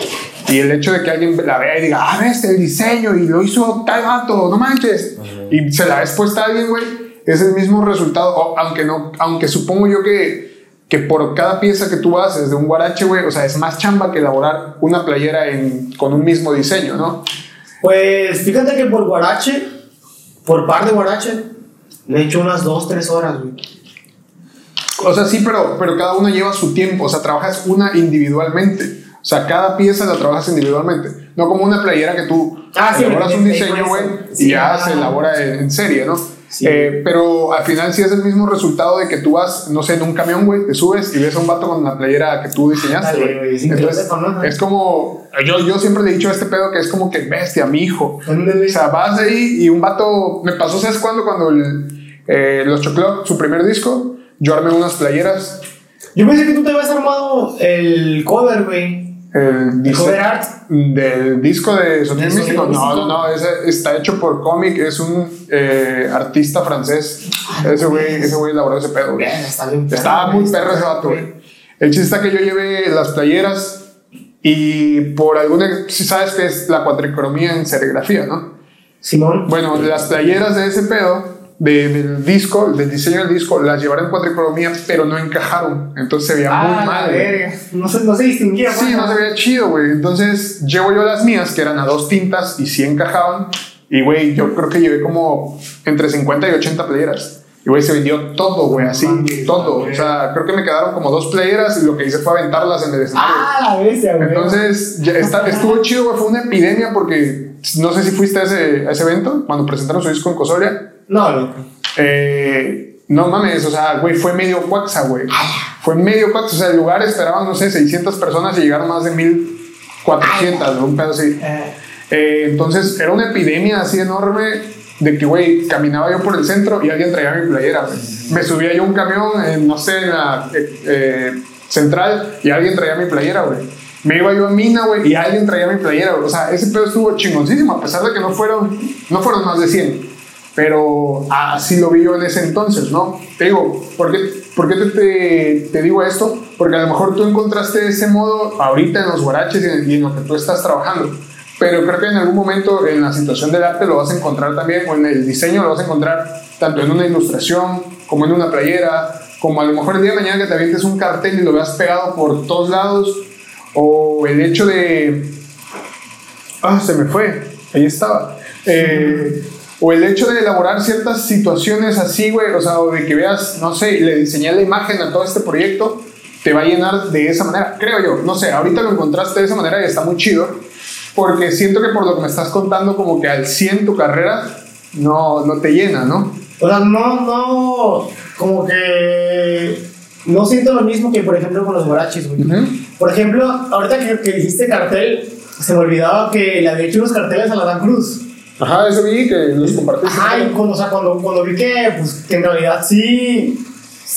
y el hecho de que alguien la vea y diga, ah, ves el diseño y lo hizo tal vato, no manches, y se la ves puesta a alguien, güey, es el mismo resultado, o- aunque no, aunque supongo yo que, que por cada pieza que tú haces de un guarache, güey, o sea, es más chamba que elaborar una playera en, con un mismo diseño, ¿no? Pues fíjate que por guarache, por par de guarache, me he hecho unas 2, 3 horas, güey. O sea, sí, pero, pero cada una lleva su tiempo. O sea, trabajas una individualmente. O sea, cada pieza la trabajas individualmente. No como una playera que tú Ah, sí, elaboras me- un diseño, güey, sí, y ya ah. se elabora en, en serie, ¿no? Sí. Eh, pero al final sí es el mismo resultado de que tú vas, no sé, en un camión, güey, te subes y ves a un vato con la playera que tú diseñaste, Dale, güey. Entonces, es como, yo, yo siempre le he dicho a este pedo que es como que bestia, mi hijo. O sea, vas ahí y un vato. Me pasó, ¿sabes cuándo? Cuando el, eh, los Choclot, su primer disco, yo armé unas playeras. Yo pensé que tú te habías armado el cover, güey. El, El cover art. del disco de Sonido ¿De Místico. No, no, no, ese está hecho por cómic, es un eh, artista francés. Ese güey, ese güey elaboró ese pedo, güey. Bien, Está bien. perro, muy perro ese vato, güey. El chiste está que yo llevé las playeras y por alguna. Si sabes que es la cuatricromía en serigrafía, ¿no? Simón. Bueno, las playeras de ese pedo, de- del disco, del diseño del disco, las llevaron en cuatricromía, pero no encajaron. Entonces se veía Ah, muy mal. verga. No se, no se distinguía, Sí, güey. no se veía chido, güey. Entonces llevo yo las mías, que eran a dos tintas y sí encajaban. Y, güey, yo creo que llevé como entre 50 y 80 playeras. Y, güey, se vendió todo, güey, así, todo. güey. O sea, creo que me quedaron como dos playeras y lo que hice fue aventarlas en el escenario. Ah, la bestia, güey. Entonces, ya está- estuvo chido, güey. Fue una epidemia porque no sé si fuiste a ese, a ese evento cuando presentaron su disco en Cosoria. No, loco. Eh, no mames, o sea, güey, fue medio cuaxa, güey. Fue medio cuaxa. O sea, el lugar esperaban, no sé, 600 personas y llegaron más de 1400, ¿no? un pedo así. Eh, Eh, entonces, era una epidemia así enorme de que, güey, caminaba yo por el centro y alguien traía mi playera, güey. Me subía yo un camión, en, no sé, en la eh, central y alguien traía mi playera, güey. Me iba yo a Mina, güey, y alguien traía mi playera, güey. O sea, ese pedo estuvo chingoncísimo, a pesar de que no fueron, no fueron más de 100. Pero así lo vi yo en ese entonces, ¿no? Te digo, ¿por qué, por qué te, te, te digo esto? Porque a lo mejor tú encontraste ese modo ahorita en los guaraches y en, y en lo que tú estás trabajando. Pero creo que en algún momento en la situación del arte lo vas a encontrar también, o en el diseño lo vas a encontrar tanto en una ilustración, como en una playera, como a lo mejor el día de mañana que te avientes un cartel y lo veas pegado por todos lados, o el hecho de... Ah, se me fue, ahí estaba. Eh, o el hecho de elaborar ciertas situaciones así, güey, o sea, o de que veas, no sé, y le diseñé la imagen a todo este proyecto, te va a llenar de esa manera, creo yo, no sé, ahorita lo encontraste de esa manera y está muy chido, porque siento que por lo que me estás contando, como que al 100 tu carrera no, no te llena, ¿no? O sea, no, no, como que no siento lo mismo que, por ejemplo, con los guaraches, güey. Ujú. Por ejemplo, ahorita que, que dijiste cartel, se me olvidaba que le había hecho unos carteles a la Dan Cruz. Ajá, eso vi que los compartiste. Ajá, y cuando, o sea, cuando, cuando vi que, pues, que en realidad sí,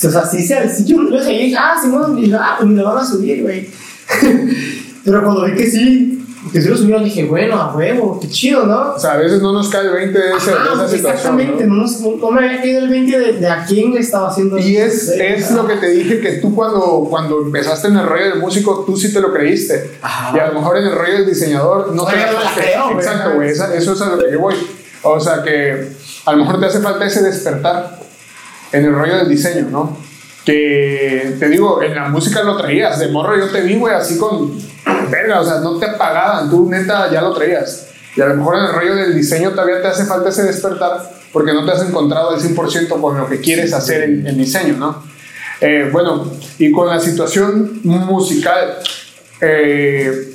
o sea, sí, sí, yo lo dije, ah, sí, bueno, y dije, ah, pues me lo van a subir, güey. Pero cuando vi que sí, Porque si lo subieron dije, bueno, a huevo, qué chido, ¿no? O sea, a veces no nos cae el 20 de, ese, Ajá, de esa exactamente, ¿no? no, nos- no- me había caído el 20 de, de a quién le estaba haciendo. Y es, es lo que te dije que tú cuando, cuando empezaste en el rollo del músico, tú sí te lo creíste. Ajá. Y a lo mejor en el rollo del diseñador no te Oye, no la creíste. Exacto, güey. Eso es a lo que yo voy. O sea que a lo mejor te hace falta ese despertar en el rollo del diseño, ¿no? Que te digo, en la música lo traías. De morro yo te vi, güey, así con. Verga, o sea, no te apagaban. Tú neta ya lo traías. Y a lo mejor en el rollo del diseño todavía te hace falta ese despertar porque no te has encontrado al 100% con lo que quieres hacer en, en diseño, ¿no? Eh, bueno, y con la situación musical, eh,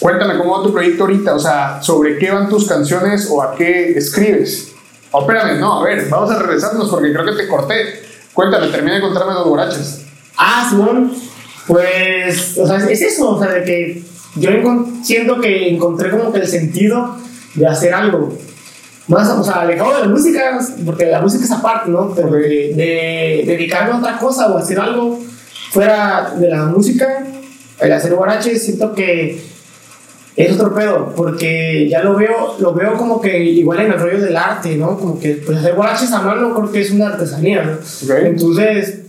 cuéntame cómo va tu proyecto ahorita, o sea, sobre qué van tus canciones o a qué escribes. Oh, espérame, no, a ver, vamos a regresarnos porque creo que te corté. Cuéntame, termina de contarme los borrachos. Ah, Simón, pues, o sea, es eso, o sea, de que yo siento que encontré como que el sentido de hacer algo. Más, o sea, alejado de la música, porque la música es aparte, ¿no? Pero de, de dedicarme a otra cosa o hacer algo fuera de la música, el hacer guaraches, siento que es otro pedo, porque ya lo veo, lo veo como que igual en el rollo del arte, ¿no? Como que pues hacer guaraches a mano creo que es una artesanía, ¿no? Ok. Entonces,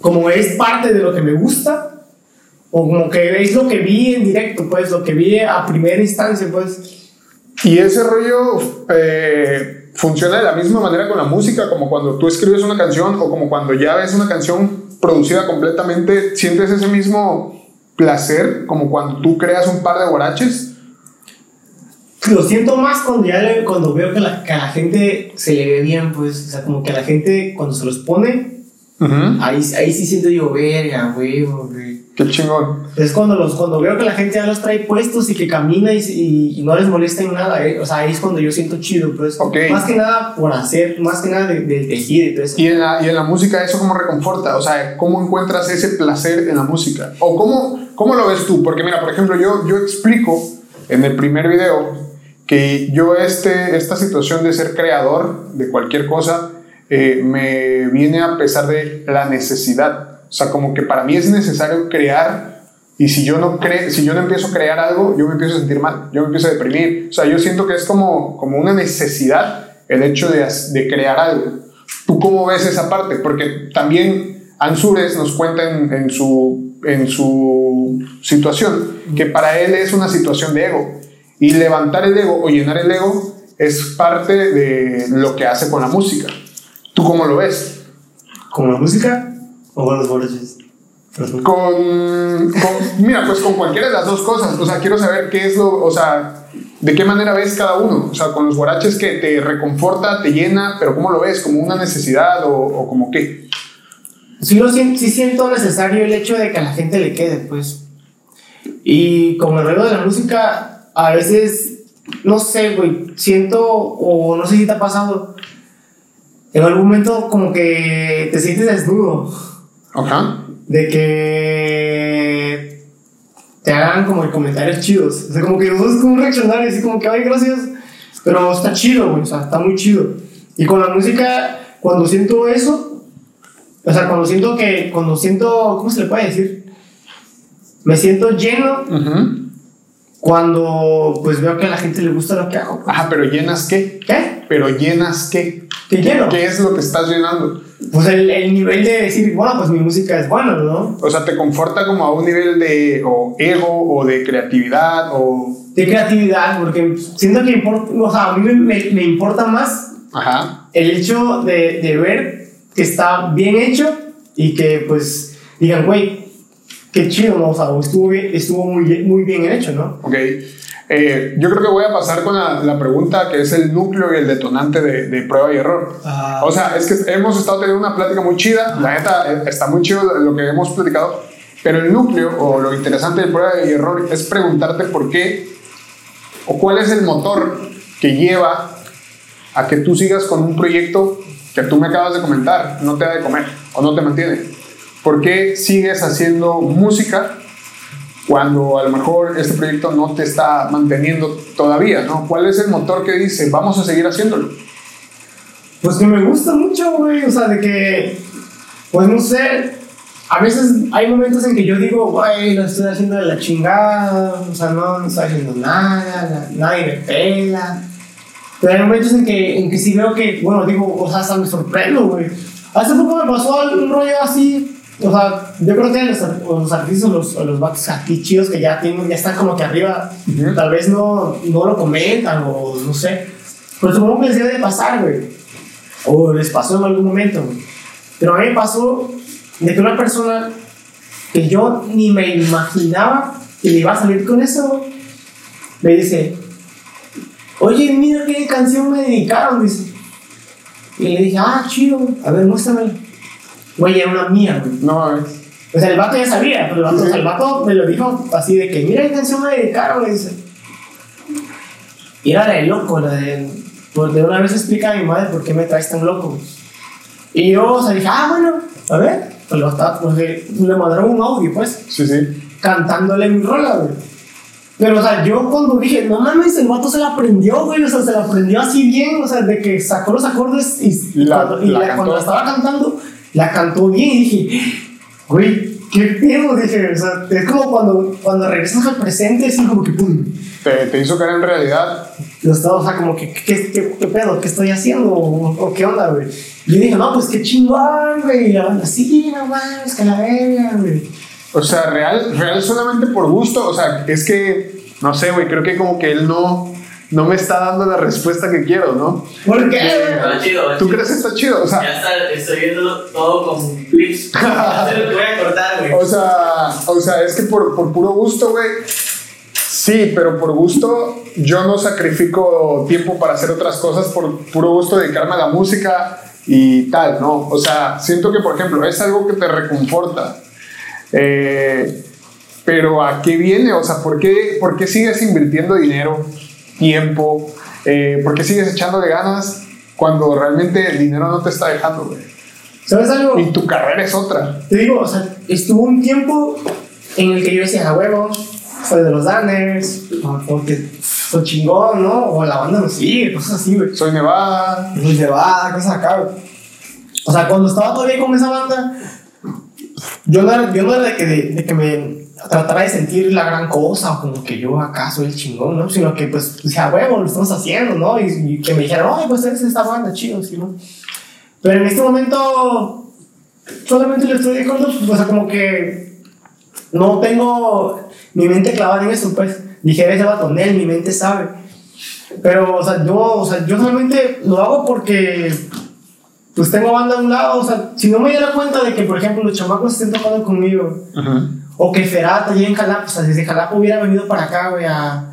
como es parte de lo que me gusta, o como que es lo que vi en directo, pues, lo que vi a primera instancia, pues. Y ese rollo eh, funciona de la misma manera con la música, como cuando tú escribes una canción o como cuando ya ves una canción producida completamente, sientes ese mismo placer como cuando tú creas un par de guaraches. Lo siento más cuando ya le- cuando veo que, la, que a la gente se le ve bien, pues, o sea, como que a la gente cuando se los pone, ahí, ahí sí siento, digo, verga, güey, güey. Qué chingón. Es cuando, los, cuando veo que la gente ya los trae puestos y que camina y, y- y no les molesta en nada, eh, o sea, ahí es cuando yo siento chido, pues. Ok. Más que nada por hacer, más que nada de- del tejido y todo eso. Y en, la, y en la música eso cómo reconforta, o sea, cómo encuentras ese placer en la música. O cómo, cómo lo ves tú, porque mira, por ejemplo, yo, yo explico en el primer video que yo este, esta situación de ser creador de cualquier cosa eh, me viene a pesar de la necesidad. O sea, como que para mí es necesario crear y si yo no cre si yo no empiezo a crear algo, yo me empiezo a sentir mal, yo me empiezo a deprimir. O sea, yo siento que es como, como una necesidad el hecho de, de crear algo. ¿Tú cómo ves esa parte? Porque también Ansures nos cuenta en, en su, en su situación que para él es una situación de ego. Y levantar el ego o llenar el ego es parte de lo que hace con la música. ¿Tú cómo lo ves? ¿Con la música o con los borraches? Con, con- mira, pues con cualquiera de las dos cosas. O sea, quiero saber qué es lo, o sea, de qué manera ves cada uno. O sea, con los guaraches que te reconforta, te llena, pero ¿cómo lo ves? ¿Como una necesidad o, o como qué? Sí, lo siento, sí siento necesario el hecho de que a la gente le quede, pues. Y con el rollo de la música, a veces, no sé, güey, siento, o no sé si te ha pasado, en algún momento como que te sientes desnudo, Ajá. de que te hagan como comentarios chidos. O sea, como que nosotros como reaccionar y así como que, ay, gracias. Pero está chido, güey, o sea, está muy chido. Y con la música, cuando siento eso, o sea, cuando siento que, cuando siento, ¿cómo se le puede decir? Me siento lleno Ujú. cuando pues veo que a la gente le gusta lo que hago. pues. Ajá, pero llenas qué? ¿Qué? Pero llenas qué? ¿Qué lleno? ¿Qué es lo que estás llenando? Pues el, el nivel de decir, bueno, pues mi música es buena, ¿no? O sea, te conforta como a un nivel de o ego o de creatividad o... De creatividad, porque siento que importa, o sea, a mí me, me, me importa más Ajá. el hecho de, de ver que está bien hecho y que pues digan, güey, qué chido, ¿no? O sea, estuvo, bien, estuvo muy, muy bien hecho, ¿no? Ok. Eh, yo creo que voy a pasar con la, la pregunta que es el núcleo y el detonante de, de prueba y error. Ah. O sea, es que hemos estado teniendo una plática muy chida. La neta, eh, está muy chido lo que hemos platicado. Pero el núcleo o lo interesante de prueba y error es preguntarte por qué o cuál es el motor que lleva a que tú sigas con un proyecto que tú me acabas de comentar, no te da de comer o no te mantiene. ¿Por qué sigues haciendo música cuando a lo mejor este proyecto no te está manteniendo todavía? ¿no? ¿Cuál es el motor que dice, vamos a seguir haciéndolo? Pues que me gusta mucho, güey. O sea, de que, pues no sé, a veces hay momentos en que yo digo, güey, lo estoy haciendo de la chingada, o sea, no, no estoy haciendo nada, nadie me pela. Pero hay momentos en que, en que sí veo que, bueno, digo, o sea, hasta me sorprendo, güey. Hace poco me pasó un rollo así, o sea, yo creo que los, los artistas, los, los vatos aquí chidos que ya tienen, ya están como que arriba, tal vez no, no lo comentan o no sé. Pero supongo que les debe de pasar, güey. O les pasó en algún momento, güey. Pero a mí me pasó de que una persona que yo ni me imaginaba que le iba a salir con eso, güey, me dice, oye, mira qué canción me dedicaron, dice. Y le dije, ah, chido, a ver, muéstramela. Güey, era una mía, güey. No, es. O sea, el vato ya sabía, pero el vato, o sea, el vato me lo dijo así de que, mira qué canción me dedicaron, me dice. Y era de loco, la de. Pues de una vez explica a mi madre por qué me traes tan loco. Y yo, o sea, dije, ah, bueno, a ver. Pues lo estaba, pues le, le mandaron un audio, pues, Sí, sí. cantándole mi rola, güey. Pero, o sea, yo cuando dije, no mames, el vato se la aprendió, güey, o sea, se la aprendió así bien, o sea, de que sacó los acordes y, la- cuando, y la la- cuando la estaba cantando, la cantó bien y dije, güey, qué pedo, dije, o sea, es como cuando, cuando regresas al presente, así como que, pum, Te, te hizo caer en realidad. lo estaba, o sea, como que, ¿qué, qué, qué pedo? ¿Qué estoy haciendo? ¿O, o qué onda, güey? Y yo dije, no, pues qué chingón, güey. Y la banda, sí, no mames, que la verga, güey. O sea, real, real solamente por gusto. O sea, es que, no sé, güey, creo que como que él no, no me está dando la respuesta que quiero, ¿no? ¿Por qué, Está chido, está ¿Tú chido. crees que está chido? O sea, Ya está, estoy viéndolo todo con clips. Ya sé lo que voy a cortar, güey. O sea, o sea, es que por, por puro gusto, güey. Sí, pero por gusto yo no sacrifico tiempo para hacer otras cosas por puro gusto dedicarme a la música y tal, ¿no? O sea, siento que, por ejemplo, es algo que te reconforta. Eh, pero ¿a qué viene? O sea, ¿por qué, por qué sigues invirtiendo dinero, tiempo? Eh, ¿Por qué sigues echándole ganas cuando realmente el dinero no te está dejando, güey? ¿Sabes algo? Y tu carrera es otra. Te digo, o sea, estuvo un tiempo en el que yo decía, a huevo, soy de los Danners, porque soy chingón, ¿no? O la banda me sigue, cosas así, güey. Soy Nevada. De va, cosas acá, güey. O sea, cuando estaba todavía con esa banda, yo no era, yo no era de, que, de, de que me tratara de sentir la gran cosa, o como que yo acá soy el chingón, ¿no? Sino que, pues, decía, huevo, lo estamos haciendo, ¿no? Y, y que me dijeran, oye, pues eres esta banda, chido, ¿sí, no? Pero en este momento, solamente le estoy dejando, o sea, como que no tengo mi mente clavada en eso, pues. Dije, ese vato, Nel, mi mente sabe. Pero, o sea, yo, o sea, yo solamente lo hago porque, pues tengo banda a un lado, o sea, si no me diera cuenta de que, por ejemplo, los chamacos estén tocando conmigo, o que Ferata allá en Jalapa, o sea, desde Jalapa hubiera venido para acá, güey, a,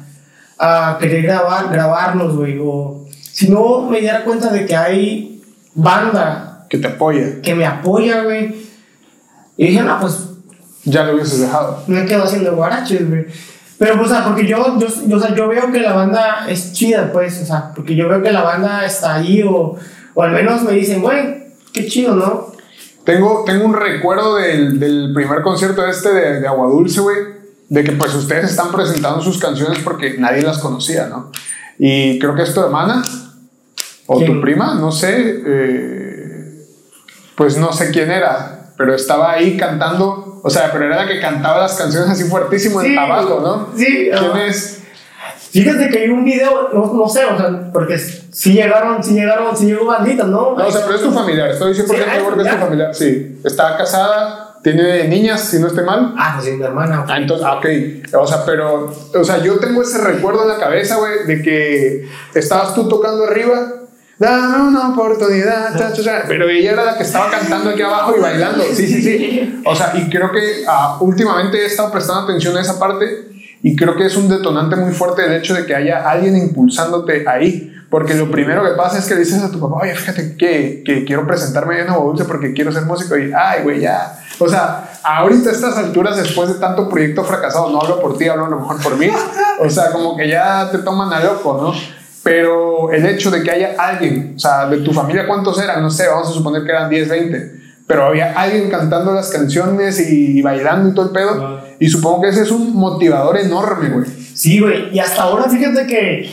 a querer grabar, grabarnos, güey, o si no me diera cuenta de que hay banda Que te apoya. que me apoya, güey, y dije, no, pues Ya lo hubieses dejado. me quedo haciendo guaraches, güey. Pero, pues, o sea, porque yo, yo, yo, o sea, yo veo que la banda es chida, pues, o sea, porque yo veo que la banda está ahí, o, o al menos me dicen, güey, qué chido, ¿no? Tengo, tengo un recuerdo del, del primer concierto este de, de Agua Dulce, güey. De que pues ustedes están presentando sus canciones porque nadie las conocía, ¿no? Y creo que es tu hermana o ¿Quién? tu prima, no sé. eh, pues no sé quién era, pero estaba ahí cantando. O sea, pero era la que cantaba las canciones así fuertísimo Sí, abajo, ¿no? sí, ¿Quién es? Fíjate que hay un video, no, no sé, o sea, porque sí llegaron, sí llegaron, sí llegó bandita, ¿no? No, o sea, pero es tu familiar. Estoy 100% Sí, seguro que es tu familiar. Sí. Está casada, tiene niñas, si no estoy mal. Ah, pues sí, mi hermana. Ah, entonces, ah, ok. O sea, pero, o sea, yo tengo ese recuerdo en la cabeza, güey, de que estabas tú tocando arriba. Dame una oportunidad, cha, cha, cha", pero ella era la que estaba cantando aquí abajo y bailando. Sí, sí, sí. O sea, y creo que ah, últimamente he estado prestando atención a esa parte y creo que es un detonante muy fuerte el hecho de que haya alguien impulsándote ahí. Porque lo primero que pasa es que dices a tu papá, oye, fíjate que, que quiero presentarme en Nuevo Dulce porque quiero ser músico. Y, ay, güey, ya. O sea, ahorita a estas alturas, después de tanto proyecto fracasado, no hablo por ti, hablo a lo mejor por mí. O sea, como que ya te toman a loco, ¿no? Pero el hecho de que haya alguien, o sea, de tu familia, ¿cuántos eran? No sé, vamos a suponer que eran 10, 20. Pero había alguien cantando las canciones y bailando y todo el pedo. Y supongo que ese es un motivador enorme, güey. Sí, güey, y hasta ahora fíjate que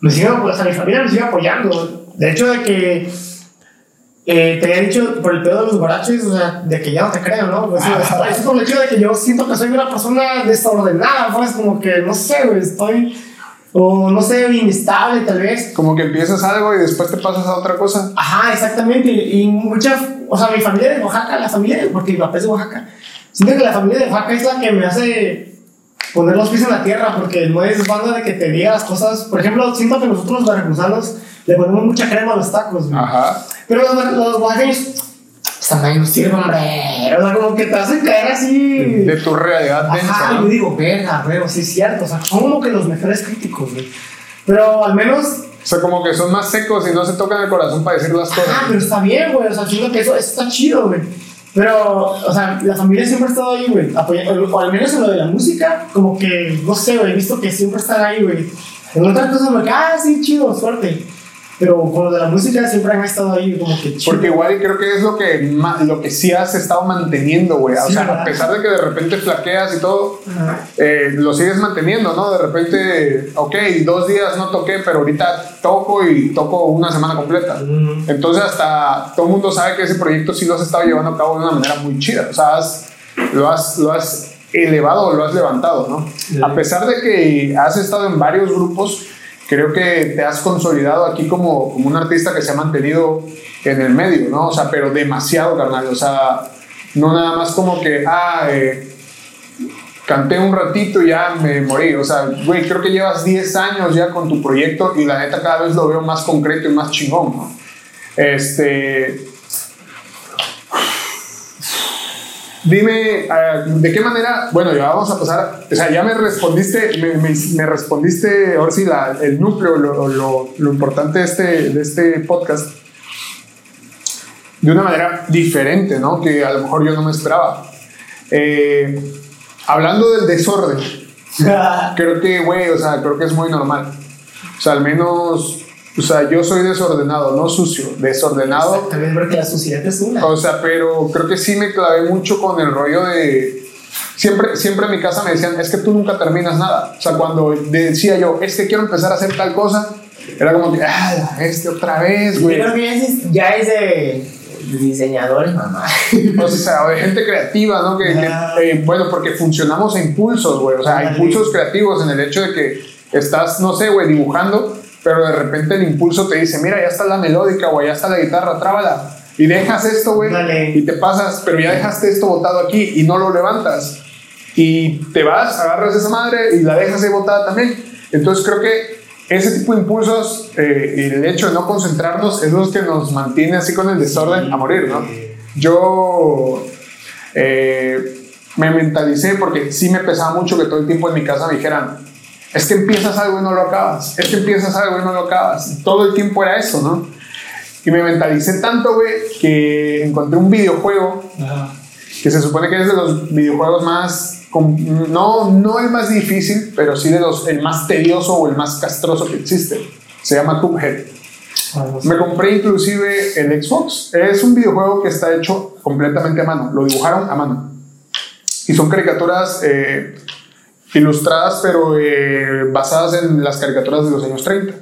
me siguen, o sea, mi familia me sigue apoyando. De hecho, de que eh, te había dicho por el pedo de los guaraches, o sea, de que ya no te creo, ¿no? Pues, Ah. es por el hecho de que yo siento que soy una persona desordenada, pues, como que, no sé, güey, estoy, o no sé, inestable tal vez. Como que empiezas algo y después te pasas a otra cosa. Ajá, exactamente. Y muchas, o sea, mi familia de Oaxaca, la familia, porque mi papá es de Oaxaca, siento que la familia de Oaxaca es la que me hace poner los pies en la tierra, porque no es banda de que te diga las cosas. Por ejemplo, siento que nosotros los veracruzanos le ponemos mucha crema a los tacos, güey. Ajá. Pero los, los oaxaqueños, esta madre no sirve, hombre. O sea, como que te hacen caer así. De tu realidad. Ajá, yo digo, verga, güey, sí es cierto. O sea, son como que los mejores críticos, güey. Pero al menos O sea, como que son más secos y no se tocan el corazón para decir las cosas. Ah, pero está bien, güey. O sea, siento que eso, eso está chido, güey. Pero, o sea, la familia siempre ha estado ahí, güey. O al menos en lo de la música, como que, no sé, güey. He visto que siempre están ahí, güey. En otras cosas, me ah, sí, chido, suerte. Pero con lo de la música siempre han estado ahí, como que chido. Porque igual y creo que es lo que, lo que sí has estado manteniendo, güey. O Sí, sea, ¿verdad? a pesar de que de repente flaqueas y todo, eh, lo sigues manteniendo, ¿no? De repente, ok, dos días no toqué, pero ahorita toco y toco una semana completa. Mm. Entonces hasta todo el mundo sabe que ese proyecto sí lo has estado llevando a cabo de una manera muy chida. O sea, has- lo, has, lo has elevado, lo has levantado, ¿no? Sí. A pesar de que has estado en varios grupos, creo que te has consolidado aquí como, como un artista que se ha mantenido en el medio, ¿no? O sea, pero demasiado, carnal. O sea, no nada más como que, ah, eh, canté un ratito y ya me morí. O sea, güey, creo que llevas 10 años ya con tu proyecto y la neta cada vez lo veo más concreto y más chingón, ¿no? Este. Dime, ah, ¿de qué manera? Bueno, ya vamos a pasar. O sea, ya me respondiste, me, me- me respondiste, ahora sí, la- el núcleo, lo, lo- lo importante de este, de este podcast, de una manera diferente, ¿no? Que a lo mejor yo no me esperaba. Eh, hablando del desorden, creo que, güey, o sea, creo que es muy normal. O sea, al menos, o sea, yo soy desordenado, no sucio, desordenado. Exactamente, porque la sociedad es una. O sea, pero creo que sí me clavé mucho con el rollo de... Siempre, siempre en mi casa me decían, es que tú nunca terminas nada. O sea, cuando decía yo, es que quiero empezar a hacer tal cosa, era como que, ah, este otra vez, Yo güey. creo que ya es, ya es de, de diseñadores, mamá. O sea, de gente creativa, ¿no? Que, que, eh, bueno, porque funcionamos a impulsos, güey. O sea, Ándale. impulsos creativos en el hecho de que estás, no sé, güey, dibujando, pero de repente el impulso te dice, mira, ya está la melódica, güey, ya está la guitarra, trábala. Y dejas esto, güey, y te pasas, pero ya dejaste esto botado aquí y no lo levantas. Y te vas, agarras esa madre y la dejas ahí botada también. Entonces creo que ese tipo de impulsos eh, y el hecho de no concentrarnos es lo que nos mantiene así con el desorden a morir, ¿no? Yo eh, me mentalicé porque sí me pesaba mucho que todo el tiempo en mi casa me dijeran, es que empiezas algo y no lo acabas, es que empiezas algo y no lo acabas. Todo el tiempo era eso, ¿no? Y me mentalicé tanto, güey, que encontré un videojuego que se supone que es de los videojuegos más, no, no el más difícil, pero sí de los, el más tedioso o el más castroso que existe. Se llama Cuphead. Me compré inclusive el Xbox. Es un videojuego que está hecho completamente a mano. Lo dibujaron a mano. Y son caricaturas eh, ilustradas, pero eh, basadas en las caricaturas de los años 30.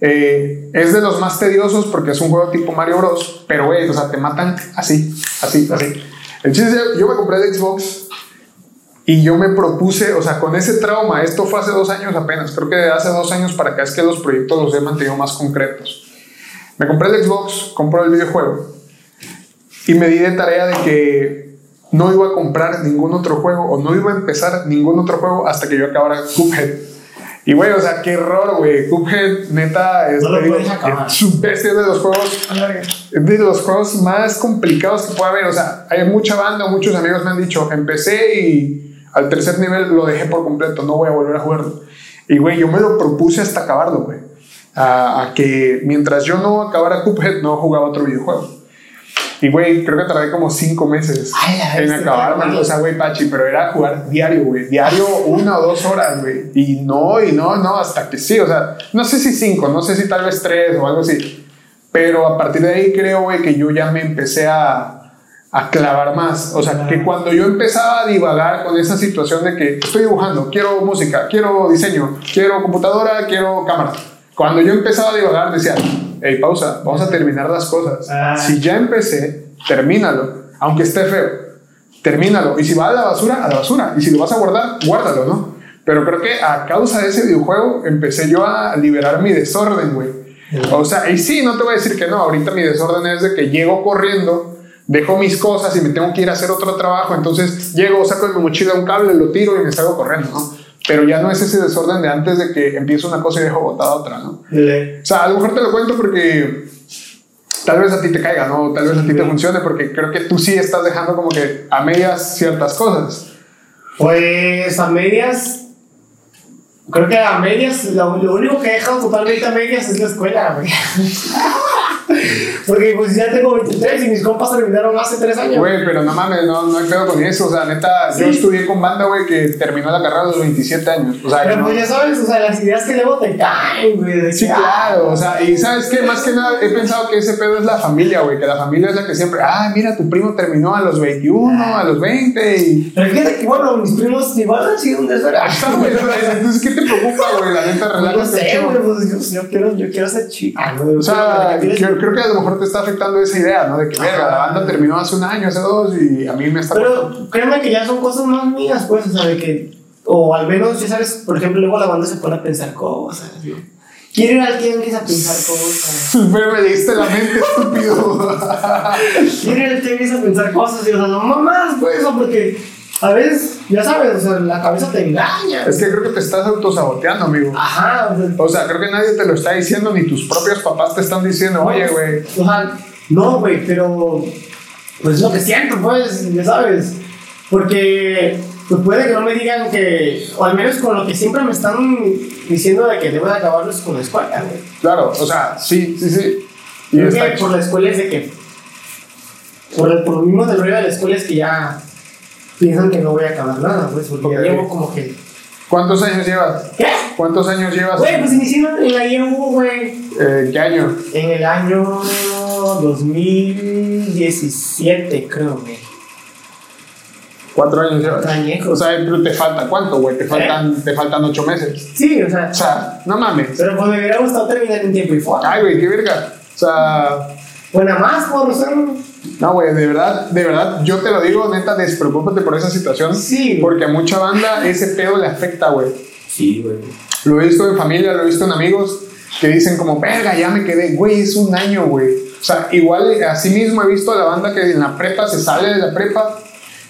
Eh, es de los más tediosos porque es un juego tipo Mario Bros. Pero, güey, o sea, te matan así, así, así. El chiste yo me compré el Xbox y yo me propuse, o sea, con ese trauma, esto fue hace dos años apenas, creo que hace dos años para acá es que los proyectos los he mantenido más concretos. Me compré el Xbox, compré el videojuego y me di de tarea de que no iba a comprar ningún otro juego o no iba a empezar ningún otro juego hasta que yo acabara Cuphead. Y güey, o sea, qué error, güey. Cuphead, neta, es, No digo, bestia de los juegos de los juegos más complicados que puede haber. O sea, hay mucha banda, muchos amigos me han dicho, empecé y al tercer nivel lo dejé por completo, no voy a volver a jugarlo. Y güey, yo me lo propuse hasta acabarlo, güey. A, a que mientras yo no acabara Cuphead, no jugaba otro videojuego. Y güey, creo que tardé como cinco meses Ay, en güey. O sea, güey, Pachi, pero era jugar diario, güey. Diario una o dos horas, güey. Y no, y no, no, hasta que sí. O sea, no sé si cinco, no sé si tal vez tres o algo así. Pero a partir de ahí creo, güey, que yo ya me empecé a, a clavar más. O sea, que cuando yo empezaba a divagar con esa situación de que estoy dibujando, quiero música, quiero diseño, quiero computadora, quiero cámara. Cuando yo empezaba a divagar, decía, hey, pausa, vamos a terminar las cosas. Ah. Si ya empecé, termínalo, aunque esté feo, termínalo. Y si va a la basura, a la basura. Y si lo vas a guardar, guárdalo, ¿no? Pero creo que a causa de ese videojuego empecé yo a liberar mi desorden, güey. O sea, y sí, no te voy a decir que no, ahorita mi desorden es de que llego corriendo, dejo mis cosas y me tengo que ir a hacer otro trabajo, entonces llego, saco de mi mochila un cable, lo tiro y me salgo corriendo, ¿no? Pero ya no es ese desorden de antes de que empiezo una cosa y dejo botada otra, ¿no? O sea, a lo mejor te lo cuento porque tal vez a ti te caiga, ¿no? Tal vez a ti te funcione porque creo que tú sí estás dejando como que a medias ciertas cosas. Pues a medias. Creo que a medias, lo, lo único que he dejado totalmente a medias es la escuela, güey. Porque pues ya tengo 23 y mis compas terminaron hace 3 años. Güey, pero no mames, no, no hay pedo con eso. O sea, neta, yo estudié con banda, güey, que terminó la carrera a los 27 años. O sea, Pero no- pues ya sabes, o sea, las ideas que luego te caen, güey. Sí, que, claro, ah, o sea, y sabes qué, más que nada he pensado que ese pedo es la familia, güey, que la familia es la que siempre, ah, mira, tu primo terminó a los 21, a los 20 y... Pero fíjate que, bueno, mis primos igual han sido un desvergue. Ah, Entonces, ¿qué te preocupa, güey? La neta, Pues no relájate. sé, mucho. güey, pues yo, yo quiero, yo quiero ser chica, güey. O sea, creo, creo que a lo mejor te está afectando esa idea, ¿no? De que, verga, la banda terminó hace un año, hace dos, y a mí me está... Pero créeme que ya son cosas más mías, pues, o sea, de que, o al menos, ya sabes, por ejemplo, luego la banda se pone a pensar cosas, ¿no? Quiero ir al tianguis a pensar cosas. Pero me diste la mente, estúpido. Quiero ir al tianguis a pensar cosas, y o sea, no mamás, pues, o porque a veces, ya sabes, o sea, la cabeza te engaña. es que creo que te estás autosaboteando, amigo. Ajá, o sea, O sea, creo que nadie te lo está diciendo, ni tus propios papás te están diciendo, oye, güey. O sea, no, güey, pero pues es lo que siento, pues, ya sabes. Porque pues puede que no me digan que, o al menos con lo que siempre me están diciendo de que debo de acabarlos con la escuela, güey. Claro, o sea, sí, sí, sí. Y Creo que por la escuela es de que, por, el, por lo mismo del rollo de la escuela es que ya piensan que no voy a acabar nada, pues, porque llevo como que, ¿Cuántos años llevas? ¿qué? ¿Cuántos años llevas? Güey, pues inicié en la IEU, güey, Eh, ¿Qué año? en el año 2017, creo, güey. ¿Cuatro años llevas? Añejos. O sea, te falta cuánto, güey? Te faltan, te faltan ocho meses. Sí, o sea, O sea, no mames. pero pues me hubiera gustado terminar en tiempo y forma. Ay, güey, qué verga. O sea, nada más, por ser. No, güey, de verdad, de verdad, yo te lo digo, neta, despreocúpate por esa situación. Sí, güey. Porque a mucha banda ese pedo le afecta, güey. Sí, güey. Lo he visto en familia, lo he visto en amigos que dicen como, verga, ya me quedé, güey, es un año, güey. O sea, igual así mismo he visto a la banda que en la prepa se sale de la prepa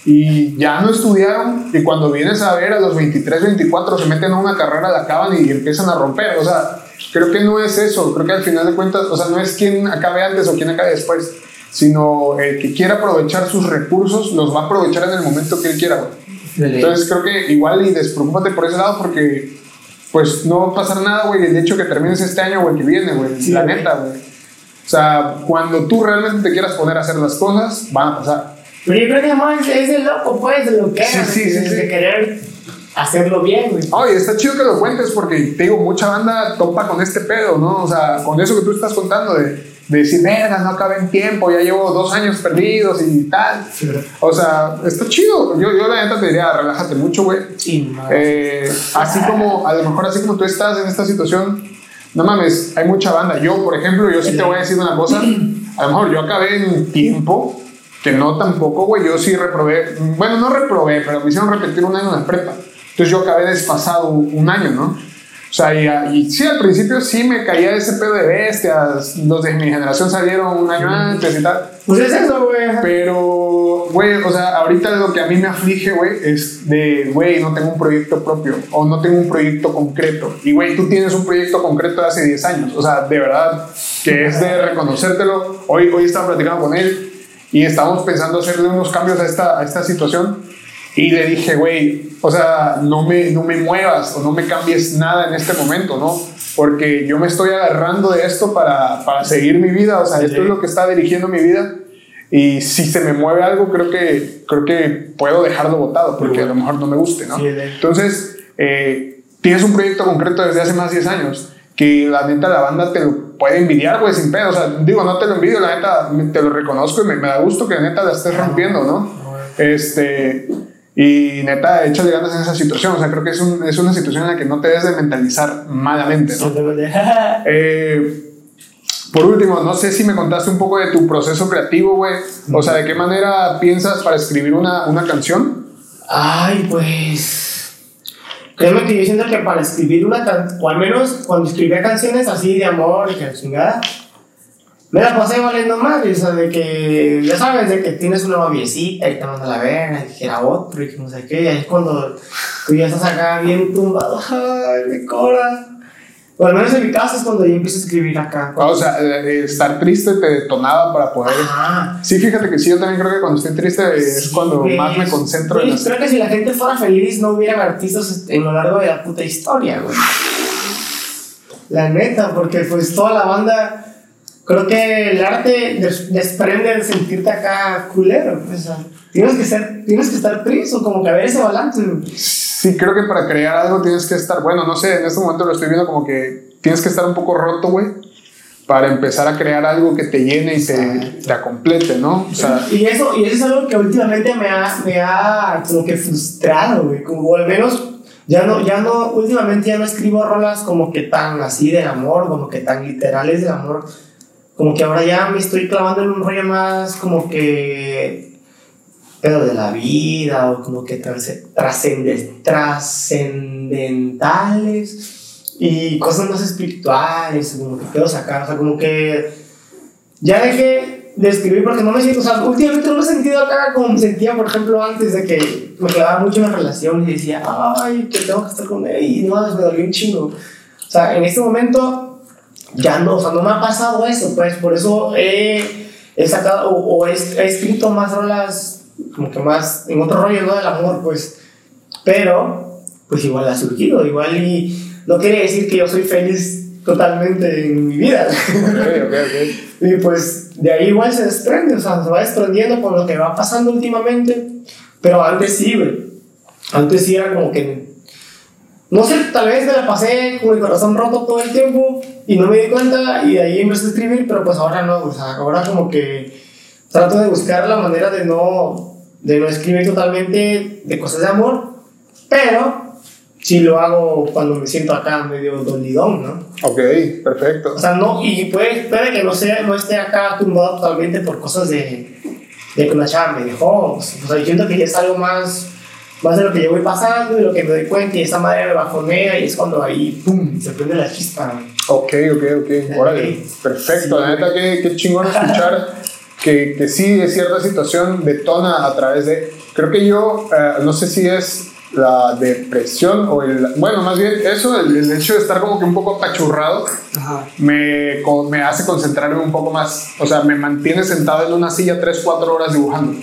y ya no estudiaron y cuando vienes a ver a los 23, 24 se meten a una carrera, la acaban y empiezan a romper. O sea, creo que no es eso, creo que al final de cuentas, o sea, no es quien acabe antes o quien acabe después, sino el que quiera aprovechar sus recursos, los va a aprovechar en el momento que él quiera, güey. Entonces creo que igual y despreocúpate por ese lado porque pues no va a pasar nada, güey, el hecho que termines este año o el que viene, güey. Sí, la güey. neta, güey. O sea, cuando tú realmente te quieras poner a hacer las cosas, van a pasar. Pero yo creo que además es el loco, pues, lo que Sí, sí, sí. de querer hacerlo bien, güey. Oye, está chido que lo cuentes porque te digo, mucha banda topa con este pedo, ¿no? O sea, con eso que tú estás contando de, de decir, verga, no acabé en tiempo, ya llevo dos años perdidos y tal. O sea, está chido. Yo, yo la neta te diría, relájate mucho, güey. Sí. Eh, así como, a lo mejor así como tú estás en esta situación, no mames, hay mucha banda. Yo, por ejemplo, yo sí te voy a decir una cosa. A lo mejor yo acabé en tiempo, que no tampoco, güey. Yo sí reprobé, bueno, no reprobé, pero me hicieron repetir un año en la prepa. Entonces yo acabé desfasado un año, ¿no? O sea, y, y sí, al principio sí me caía ese pedo de bestias. Los de mi generación salieron un año antes y tal. Pues es eso, güey. Pero, güey, o sea, ahorita lo que a mí me aflige, güey, es de, güey, no tengo un proyecto propio o no tengo un proyecto concreto. Y, güey, tú tienes un proyecto concreto de hace 10 años. O sea, de verdad, que es de reconocértelo. Hoy, hoy estaba platicando con él y estábamos pensando hacerle unos cambios a esta, a esta situación. Y le dije, güey, o sea, no me, no me muevas o no me cambies nada en este momento, ¿no? Porque yo me estoy agarrando de esto para, para seguir mi vida, o sea, esto es lo que está dirigiendo mi vida. Y si se me mueve algo, creo que, creo que puedo dejarlo botado, porque a lo mejor no me guste, ¿no? Sí, Entonces, eh, tienes un proyecto concreto desde hace más de 10 años, que la neta la banda te lo puede envidiar, güey, sin pedo. O sea, digo, no te lo envidio, la neta te lo reconozco y me, me da gusto que la neta la estés rompiendo, ¿no? Este, y neta, échale ganas en esa situación. O sea, creo que es, un- es una situación en la que no te debes de mentalizar malamente, ¿no? Eh, por último, no sé si me contaste un poco de tu proceso creativo, güey. O sea, ¿de qué manera piensas para escribir una, una canción? Ay, pues. Créeme que yo siento que para escribir una canción, o al menos cuando escribía canciones así de amor y que chingada, me la pasé valiendo madre, o sea, de que, ya sabes, de que tienes una noviecita y te manda la verga, y que era otro, y que no sé qué, y ahí es cuando tú ya estás acá bien tumbado, ay, mi cora. O al menos en mi caso es cuando yo empiezo a escribir acá. O sea, eh, estar triste te detonaba para poder. Ajá. Sí, fíjate que sí, yo también creo que cuando estoy triste es Sí, cuando güey. más me concentro en Güey, hacer. Creo que si la gente fuera feliz no hubieran artistas en lo largo de la puta historia, güey. La neta, porque pues toda la banda. Creo que el arte des- desprende de sentirte acá culero. pues, o sea, tienes que ser, tienes que estar triste, o como que haber ese balance. Sí, creo que para crear algo tienes que estar, bueno, no sé, en este momento lo estoy viendo como que tienes que estar un poco roto, güey, para empezar a crear algo que te llene y te, te complete, ¿no? O sea, Y eso, y eso es algo que últimamente me ha, me ha como que frustrado, güey. Como o al menos ya no, ya no, últimamente ya no escribo rolas como que tan así del amor, como que tan literales del amor. Como que ahora ya me estoy clavando en un rollo más como que pero de la vida o como que trasce- trascende- trascendentales y cosas más espirituales, como que quiero sacar, o sea, como que ya dejé de escribir porque no me siento, o sea, últimamente no me he sentido acá como me sentía, por ejemplo, antes de que me clavaba mucho en la relación y decía, ay, que tengo que estar con él y no, me dolió un chingo. O sea, en este momento ya no, o sea, no me ha pasado eso, pues por eso he, he sacado o, o he, he escrito más rolas como que más en otro rollo, ¿no? Del amor, pues, pero pues igual ha surgido, igual y no quiere decir que yo soy feliz totalmente en mi vida. ok, ok, ok. Y pues de ahí igual se desprende, o sea, se va desprendiendo con lo que va pasando últimamente. Pero antes sí. Antes sí era como que. No sé, tal vez me la pasé con el corazón roto todo el tiempo y no me di cuenta y de ahí empecé a escribir, pero pues ahora no, o sea, ahora como que trato de buscar la manera de no, de no escribir totalmente de cosas de amor, pero sí lo hago cuando me siento acá medio dolidón, ¿no? Ok, perfecto. O sea, no, y puede, puede que no, sea, no esté acá tumbado totalmente por cosas de, de que una chava me dejó. O sea, yo siento que ya es algo más, más de lo que yo voy pasando, de lo que me doy cuenta y esa madre me bajonea y es cuando ahí, pum, se prende la chispa. Ok, ok, ok. Órale, perfecto. La neta, qué, qué chingón escuchar que, que sí, de cierta situación detona a través de. Creo que yo, eh, no sé si es la depresión o el. Bueno, más bien eso, el, el hecho de estar como que un poco apachurrado, me, co- me hace concentrarme un poco más. O sea, me mantiene sentado en una silla 3, 4 horas dibujando.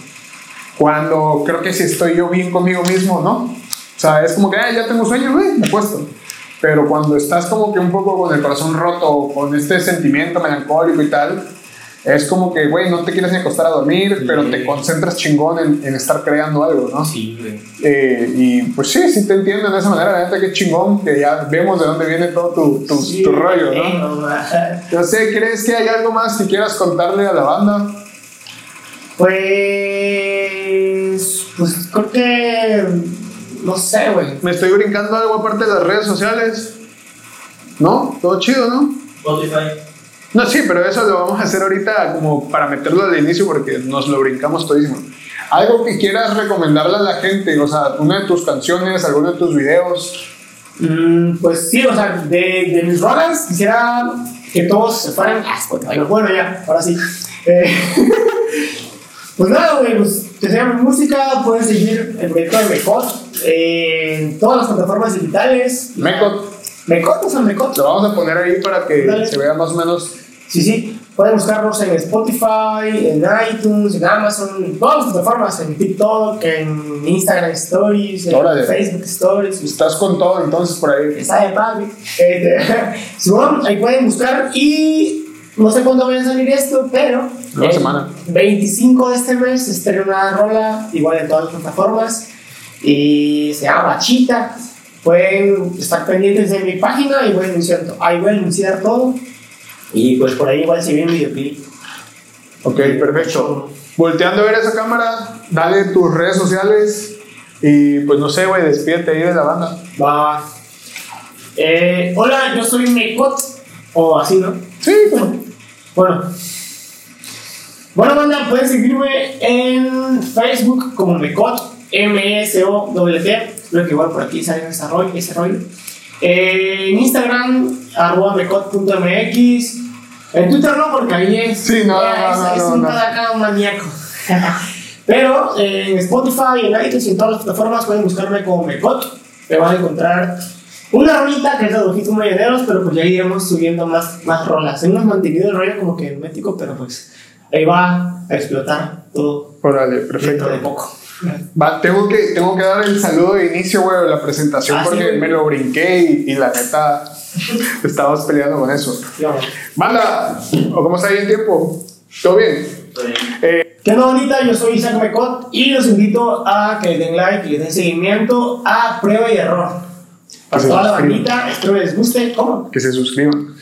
Cuando creo que si estoy yo bien conmigo mismo, ¿no? O sea, es como que, ah, ya tengo sueño, güey, me acuesto. Pero cuando estás como que un poco con el corazón roto, con este sentimiento melancólico y tal, es como que, güey, no te quieres ni acostar a dormir, Sí. pero te concentras chingón en, en estar creando algo, ¿no? Sí, güey. Eh, y pues sí, sí te entiendo de esa manera, la neta, qué chingón, que ya vemos de dónde viene todo tu, tu, Sí, tu rollo, ¿no? no, No sé, ¿crees que hay algo más que quieras contarle a la banda? Pues, pues creo que, no sé, güey. Me estoy brincando algo aparte de las redes sociales. ¿No? Todo chido, ¿no? Spotify. No, sí, pero eso lo vamos a hacer ahorita como para meterlo al inicio porque nos lo brincamos todísimo. Algo que quieras recomendarle a la gente, o sea, una de tus canciones, alguno de tus videos. Mm, pues sí, o sea, de, de mis rolas quisiera que todos se fueran a Spotify. Bueno, ya, ahora sí. Eh, pues nada, güey, pues sea mi música, pueden seguir el proyecto de Mecot en todas las plataformas digitales. Mecot. Mecot, o sea, Mecot. Lo vamos a poner ahí para que Dale. se vea más o menos. Sí, sí, pueden buscarnos en Spotify, en iTunes, en Amazon, en todas las plataformas, en TikTok, en Instagram Stories, en Órale. Facebook Stories. Estás con todo entonces por ahí. Está de papi. Este, Simón, ahí pueden buscar y no sé cuándo vaya a salir esto, pero Una el semana. 25 de este mes se estrena una rola igual en todas las plataformas y se llama Bachita. Pueden estar pendientes de mi página y voy a anunciar, ahí voy a anunciar todo. Y pues por ahí igual si viene videoclip. Ok, perfecto. Volteando a ver esa cámara, dale tus redes sociales y pues no sé, güey, despídete ahí de la banda. Va. Eh, hola, yo soy Mecot. O así, ¿no? Sí, como- Bueno. Bueno, banda, pueden seguirme en Facebook como Mecot, M-S-O-W-T. Espero que igual por aquí salga ese rollo. Ese rollo. Eh, en Instagram, arroba mecot.mx. En Twitter no, porque ahí es. Sí, no, eh, no, es, no, es no, un no. cada maníaco. Pero eh, en Spotify, en iTunes y en todas las plataformas pueden buscarme como Mecot. Me van a encontrar una rolita que es de Ojitos Mañaneros, pero pues ya iremos subiendo más, más rolas. Hemos mantenido el rollo como que hermético, pero pues ahí va a explotar todo Órale, perfecto. de poco. Va, tengo, que, tengo que dar el saludo de inicio, güey, de la presentación Ah, sí, porque güey. me lo brinqué y, y la neta estabas peleando con eso. ¿o cómo está ahí el tiempo? ¿Todo bien? Eh, ¿Qué onda, bonita? Yo soy Isaac Mecot y los invito a que le den like y le den seguimiento a Prueba y Error. Se toda la bandita, espero les guste. ¿Cómo? que se suscriban.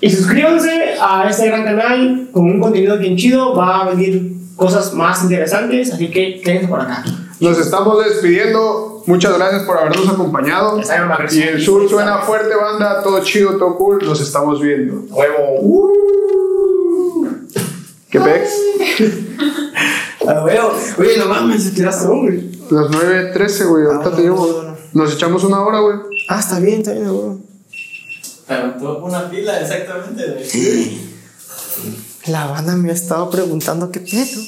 Y suscríbanse a este gran canal con un contenido bien chido. Va a venir cosas más interesantes, así que quédense por acá. Nos estamos despidiendo. Muchas gracias por habernos acompañado. Y el sur suena fuerte, banda. Todo chido, todo cool. Nos estamos viendo. Huevo. Uh. ¿Qué pex? A veo. Oye, no mames, se tiraste hombre. Las 9.13, güey. Ahorita Ah, te llevo. Nos echamos una hora, güey. Ah, está bien, está bien, güey. Pero tú una pila exactamente, güey. La banda me ha estado preguntando qué pedo.